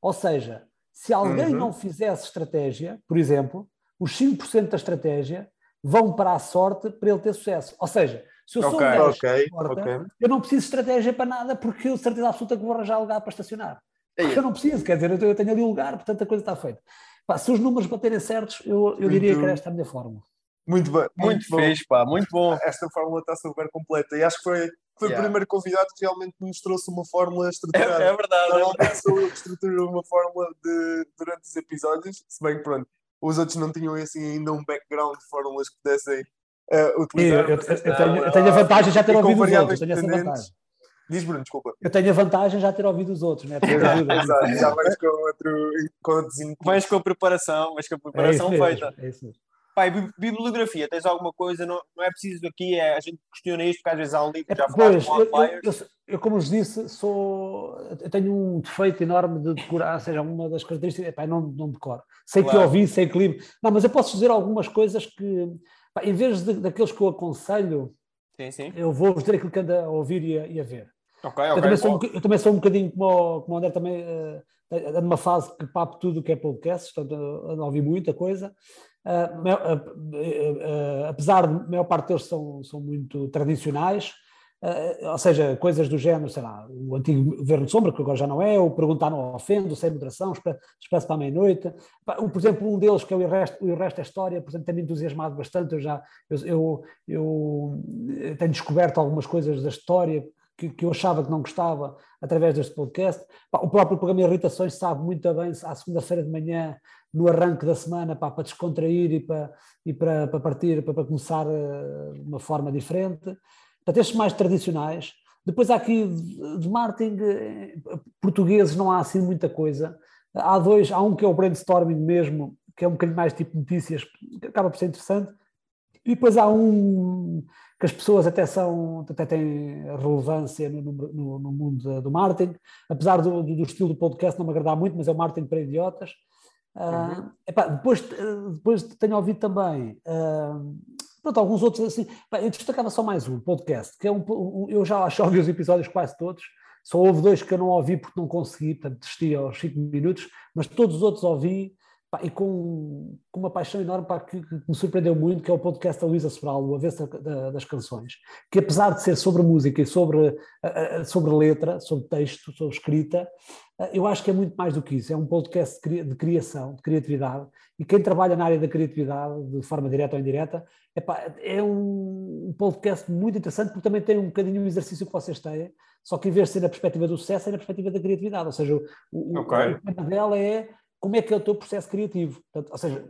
Ou seja, se alguém uhum. não fizesse estratégia, por exemplo, os 5% da estratégia vão para a sorte para ele ter sucesso. Ou seja, se eu sou okay, um okay, porta, okay. eu não preciso de estratégia para nada porque eu certeza absoluta que vou arranjar lugar para estacionar. É eu não preciso, quer dizer, eu tenho ali um lugar, portanto a coisa está feita. Pá, se os números baterem certos, eu, eu diria que esta é a minha fórmula. Muito bem. Muito, muito bom. fixe, pá, muito bom. Esta fórmula está super completa e acho que foi, foi yeah. o primeiro convidado que realmente nos trouxe uma fórmula estruturada. É, é verdade. Normalmente é sou eu que estruturo uma fórmula de, durante os episódios, se bem que pronto, os outros não tinham assim ainda um background de fórmulas que pudessem uh, utilizar. Eu, eu, eu, tenho, eu, tenho, a vantagem de já ter ouvido os outros, tenho essa vantagem. Diz Bruno, desculpa. Eu tenho a vantagem já de ter ouvido os outros, né? Exato, exato. Já vais com outro, com outro Vais com a preparação, vais com a preparação é feita. É isso mesmo. Pai, bibliografia, tens alguma coisa? Não, não é preciso aqui, é, a gente questiona isto, porque às vezes há um livro É, já pois, falaste eu, com eu, eu, eu, como vos disse, sou, eu tenho um defeito enorme de decorar, ou seja, uma das características, epá, não, não decoro. Sei Claro. que ouvi, sei que li, não, mas eu posso dizer algumas coisas que, pá, em vez de, daqueles que eu aconselho, Sim, sim. eu vou vos dizer aquilo que anda a ouvir e a, e a ver. Eu, também sou, um eu também sou um bocadinho como, o- como o André também, ando numa fase que papo tudo o que é podcast, portanto, ando a ouvir muita coisa. Eh, apesar de a maior parte deles são, são muito tradicionais, ah, ou seja, coisas do género, sei lá, o antigo Governo de Sombra, que agora já não é, o Perguntar não ofende, o Sem Moderação, Expre- Expresso para a Meia-Noite. Por exemplo, um deles, que é o Resto, o Resto é História, por exemplo, tem-me entusiasmado bastante. Eu já eu, eu, eu, tenho descoberto algumas coisas da história que, que eu achava que não gostava através deste podcast. O próprio programa Irritações sabe muito bem, à segunda-feira de manhã, no arranque da semana, pá, para descontrair e para, e para, para partir, para, para começar eh, de uma forma diferente. Portanto, estes mais tradicionais. Depois há aqui de de marketing eh, portugueses, não há assim muita coisa. Há dois, há um que é o brainstorming mesmo, que é um bocadinho mais tipo notícias, que acaba por ser interessante. E depois há um que as pessoas até são, até têm relevância no, no, no mundo do marketing, apesar do, do, do estilo do podcast não me agradar muito, mas é o marketing para idiotas. Ah, epá, depois, depois tenho ouvido também ah, pronto, alguns outros assim. Pá, eu destacava só mais um podcast, que é um, um- eu já acho ouvi os episódios quase todos, só houve dois que eu não ouvi porque não consegui, portanto, desisti aos 5 minutos, mas todos os outros ouvi e com, com uma paixão enorme pá, que, que me surpreendeu muito, que é o podcast da Luísa Sobral, o Avesso da- da- das Canções, que apesar de ser sobre música e sobre, sobre letra, sobre texto, sobre escrita, eu acho que é muito mais do que isso. É um podcast de cria- de criação, de criatividade, e quem trabalha na área da criatividade, de forma direta ou indireta, epá, é um, um podcast muito interessante, porque também tem um bocadinho o exercício que vocês têm, só que em vez de ser na perspectiva do sucesso, é na perspectiva da criatividade. Ou seja, o, o, Ok. o tema dela é como é que é o teu processo criativo. Portanto, ou seja,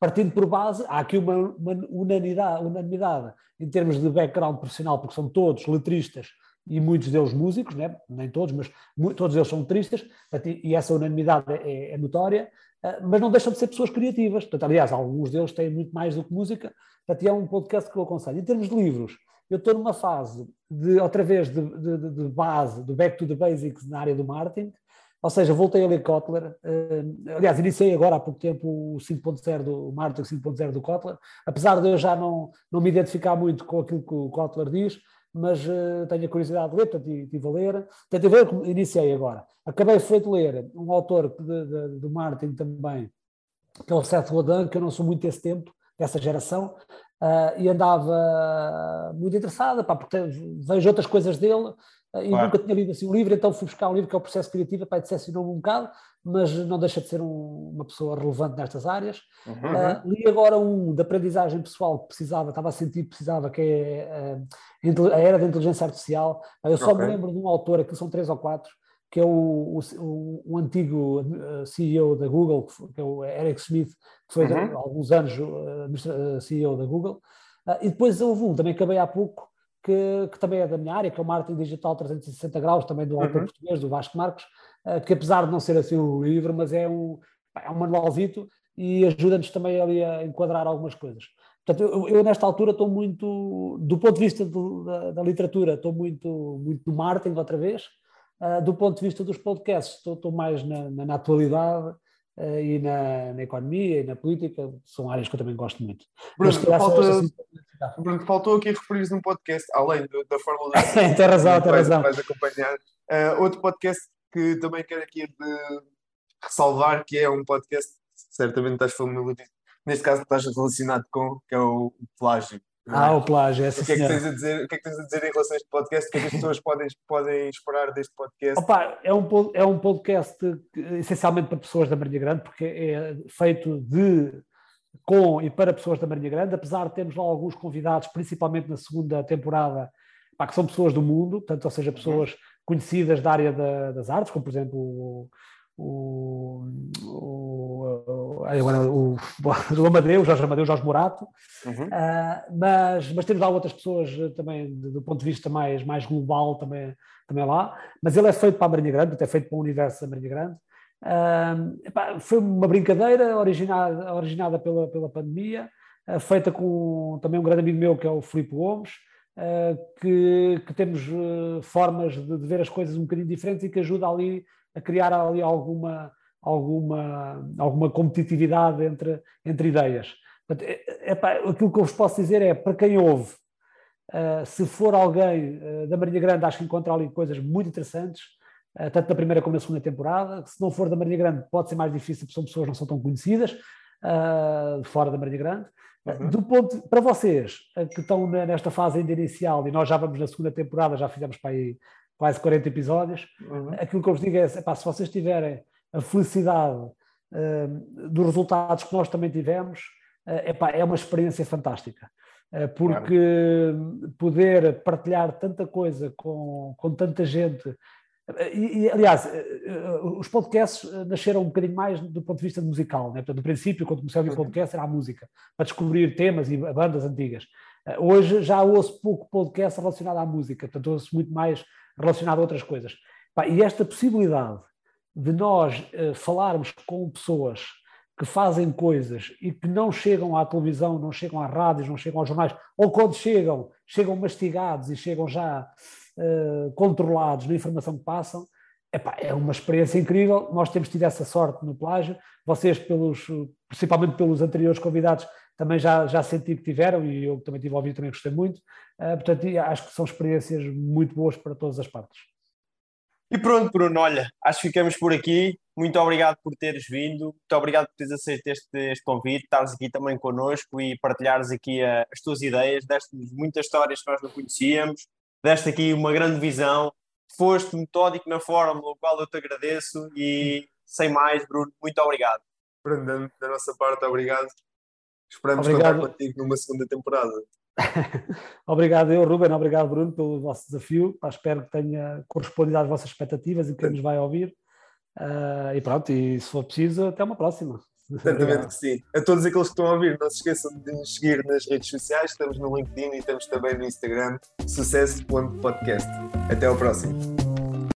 partindo por base, há aqui uma, uma unanimidade, unanimidade em termos de background profissional, porque são todos letristas e muitos deles músicos, né? nem todos, mas todos eles são letristas, e essa unanimidade é, é notória, ah, mas não deixam de ser pessoas criativas. Portanto, aliás, alguns deles têm muito mais do que música, portanto, é um podcast que eu aconselho. Em termos de livros, eu estou numa fase de, outra vez, de- de- de base, do back to the basics na área do marketing, ou seja, voltei a ler Kotler. eh, aliás, iniciei agora há pouco tempo o 5.0 do o Marketing 5.0 do Kotler, apesar de eu já não, não me identificar muito com aquilo que o Kotler diz, mas eh, tenho a curiosidade de ler, portanto, estive a ler. Portanto, ver, iniciei agora. Acabei foi de ler um autor de, de, do marketing também, que é o Seth Godin, que eu não sou muito desse tempo, dessa geração, ah, e andava muito interessada, pá, porque vejo outras coisas dele e Claro. nunca tinha lido assim um livro, então fui buscar um livro que é o Processo Criativo, pá, decepcionou-me um bocado, mas não deixa de ser um- uma pessoa relevante nestas áreas. Uhum. Ah, li agora um de aprendizagem pessoal que precisava, estava a sentir que precisava, que é ah, inte- a era da inteligência artificial. Ah, eu só Ok. me lembro de um autor, aqui são três ou quatro, que é o, o, o- antigo ah, CEO da Google, que é o Eric Smith, que foi Uhum. há alguns anos ah, ah, CEO da Google. Ah, e depois houve um, também acabei há pouco, que, que também é da minha área, que é o Marketing Digital 360 Graus, também do autor Uhum. português, do Vasco Marques, ah, que apesar de não ser assim um livro, mas é um, é um manualzito e ajuda-nos também ali a enquadrar algumas coisas. Portanto, eu, eu nesta altura estou muito, do ponto de vista do- da, da literatura, estou muito, muito no marketing outra vez, Ah, do ponto de vista dos podcasts, estou, estou mais na, na, na atualidade ah, e na, na economia e na política, são áreas que eu também gosto muito. Bruno, Mas falta- assim- Bruno, faltou aqui referir num podcast, além do- da Fórmula 1. tem razão, tem razão. vais acompanhar. Ah, outro podcast que também quero aqui de ressalvar, que é um podcast certamente estás familiarizado, neste caso estás relacionado com, que é o, plágio. é? Ah, o plágio, essa o que, é que tens a dizer, o que é que tens a dizer em relação a este podcast? O que é que as pessoas podem, podem esperar deste podcast? Opa, é, um, é um podcast essencialmente para pessoas da Marinha Grande, porque é feito de, com e para pessoas da Marinha Grande, apesar de termos lá alguns convidados, principalmente na segunda temporada, pá, que são pessoas do mundo, portanto, ou seja, pessoas conhecidas da área da- das artes, como por exemplo o, o, o, o, agora o, o Amadeu, Jorge Amadeu, Jorge Morato, uhum. uh, mas, mas temos lá outras pessoas também do ponto de vista mais, mais global também, também lá, mas ele é feito para a Marinha Grande, é feito para o universo da Marinha Grande. Uh, foi uma brincadeira originada, originada pela, pela pandemia, uh, feita com também um grande amigo meu que é o Filipe Gomes, que, que, temos formas de, de ver as coisas um bocadinho diferentes e que ajuda ali a criar ali alguma, alguma, alguma competitividade entre, entre ideias. Portanto, é, é, aquilo que eu vos posso dizer é, para quem ouve, uh, se for alguém uh, da Marinha Grande, acho que encontra ali coisas muito interessantes, uh, tanto na primeira como na segunda temporada. Se não for da Marinha Grande, pode ser mais difícil, porque são pessoas que não são tão conhecidas, fora da Marinha Grande. Uhum. Do ponto, para vocês que estão nesta fase ainda inicial, e nós já vamos na segunda temporada, já fizemos para aí quase 40 episódios. Uhum. Aquilo que eu vos digo é: epá, se vocês tiverem a felicidade uh, dos resultados que nós também tivemos, uh, epá, é uma experiência fantástica. Uh, porque claro. poder partilhar tanta coisa com, com tanta gente. E, e, aliás, os podcasts nasceram um bocadinho mais do ponto de vista musical. Né? Portanto, no princípio, quando comecei a ouvir uhum. podcast, era a música, para descobrir temas e bandas antigas. Hoje já ouço pouco podcast relacionado à música, portanto, ouço muito mais relacionado a outras coisas. E esta possibilidade de nós falarmos com pessoas que fazem coisas e que não chegam à televisão, não chegam às rádios, não chegam aos jornais, ou quando chegam, chegam mastigados e chegam já uh, controlados na informação que passam, epá, é uma experiência incrível. Nós temos tido essa sorte no plágio. Vocês, pelos, principalmente pelos anteriores convidados, também já, já senti que tiveram e eu também tive a ouvir, também gostei muito. Uh, portanto, acho que são experiências muito boas para todas as partes. E pronto, Bruno, olha, acho que ficamos por aqui. Muito obrigado por teres vindo, muito obrigado por teres aceito este, este convite, estares aqui também connosco e partilhares aqui a, as tuas ideias, deste-nos muitas histórias que nós não conhecíamos, deste aqui uma grande visão, foste metódico na forma, o qual eu te agradeço e sem mais, Bruno, muito obrigado. Bruno, da nossa parte, obrigado Esperamos obrigado. contar contigo numa segunda temporada. obrigado eu, Ruben, obrigado Bruno pelo vosso desafio. Pá, espero que tenha correspondido às vossas expectativas e que nos vai ouvir. Uh, e pronto, e se for preciso, até uma próxima. Certamente que sim. A todos aqueles que estão a ouvir, não se esqueçam de nos seguir nas redes sociais. Estamos no LinkedIn e estamos também no Instagram, sucesso.podcast. Até ao próximo.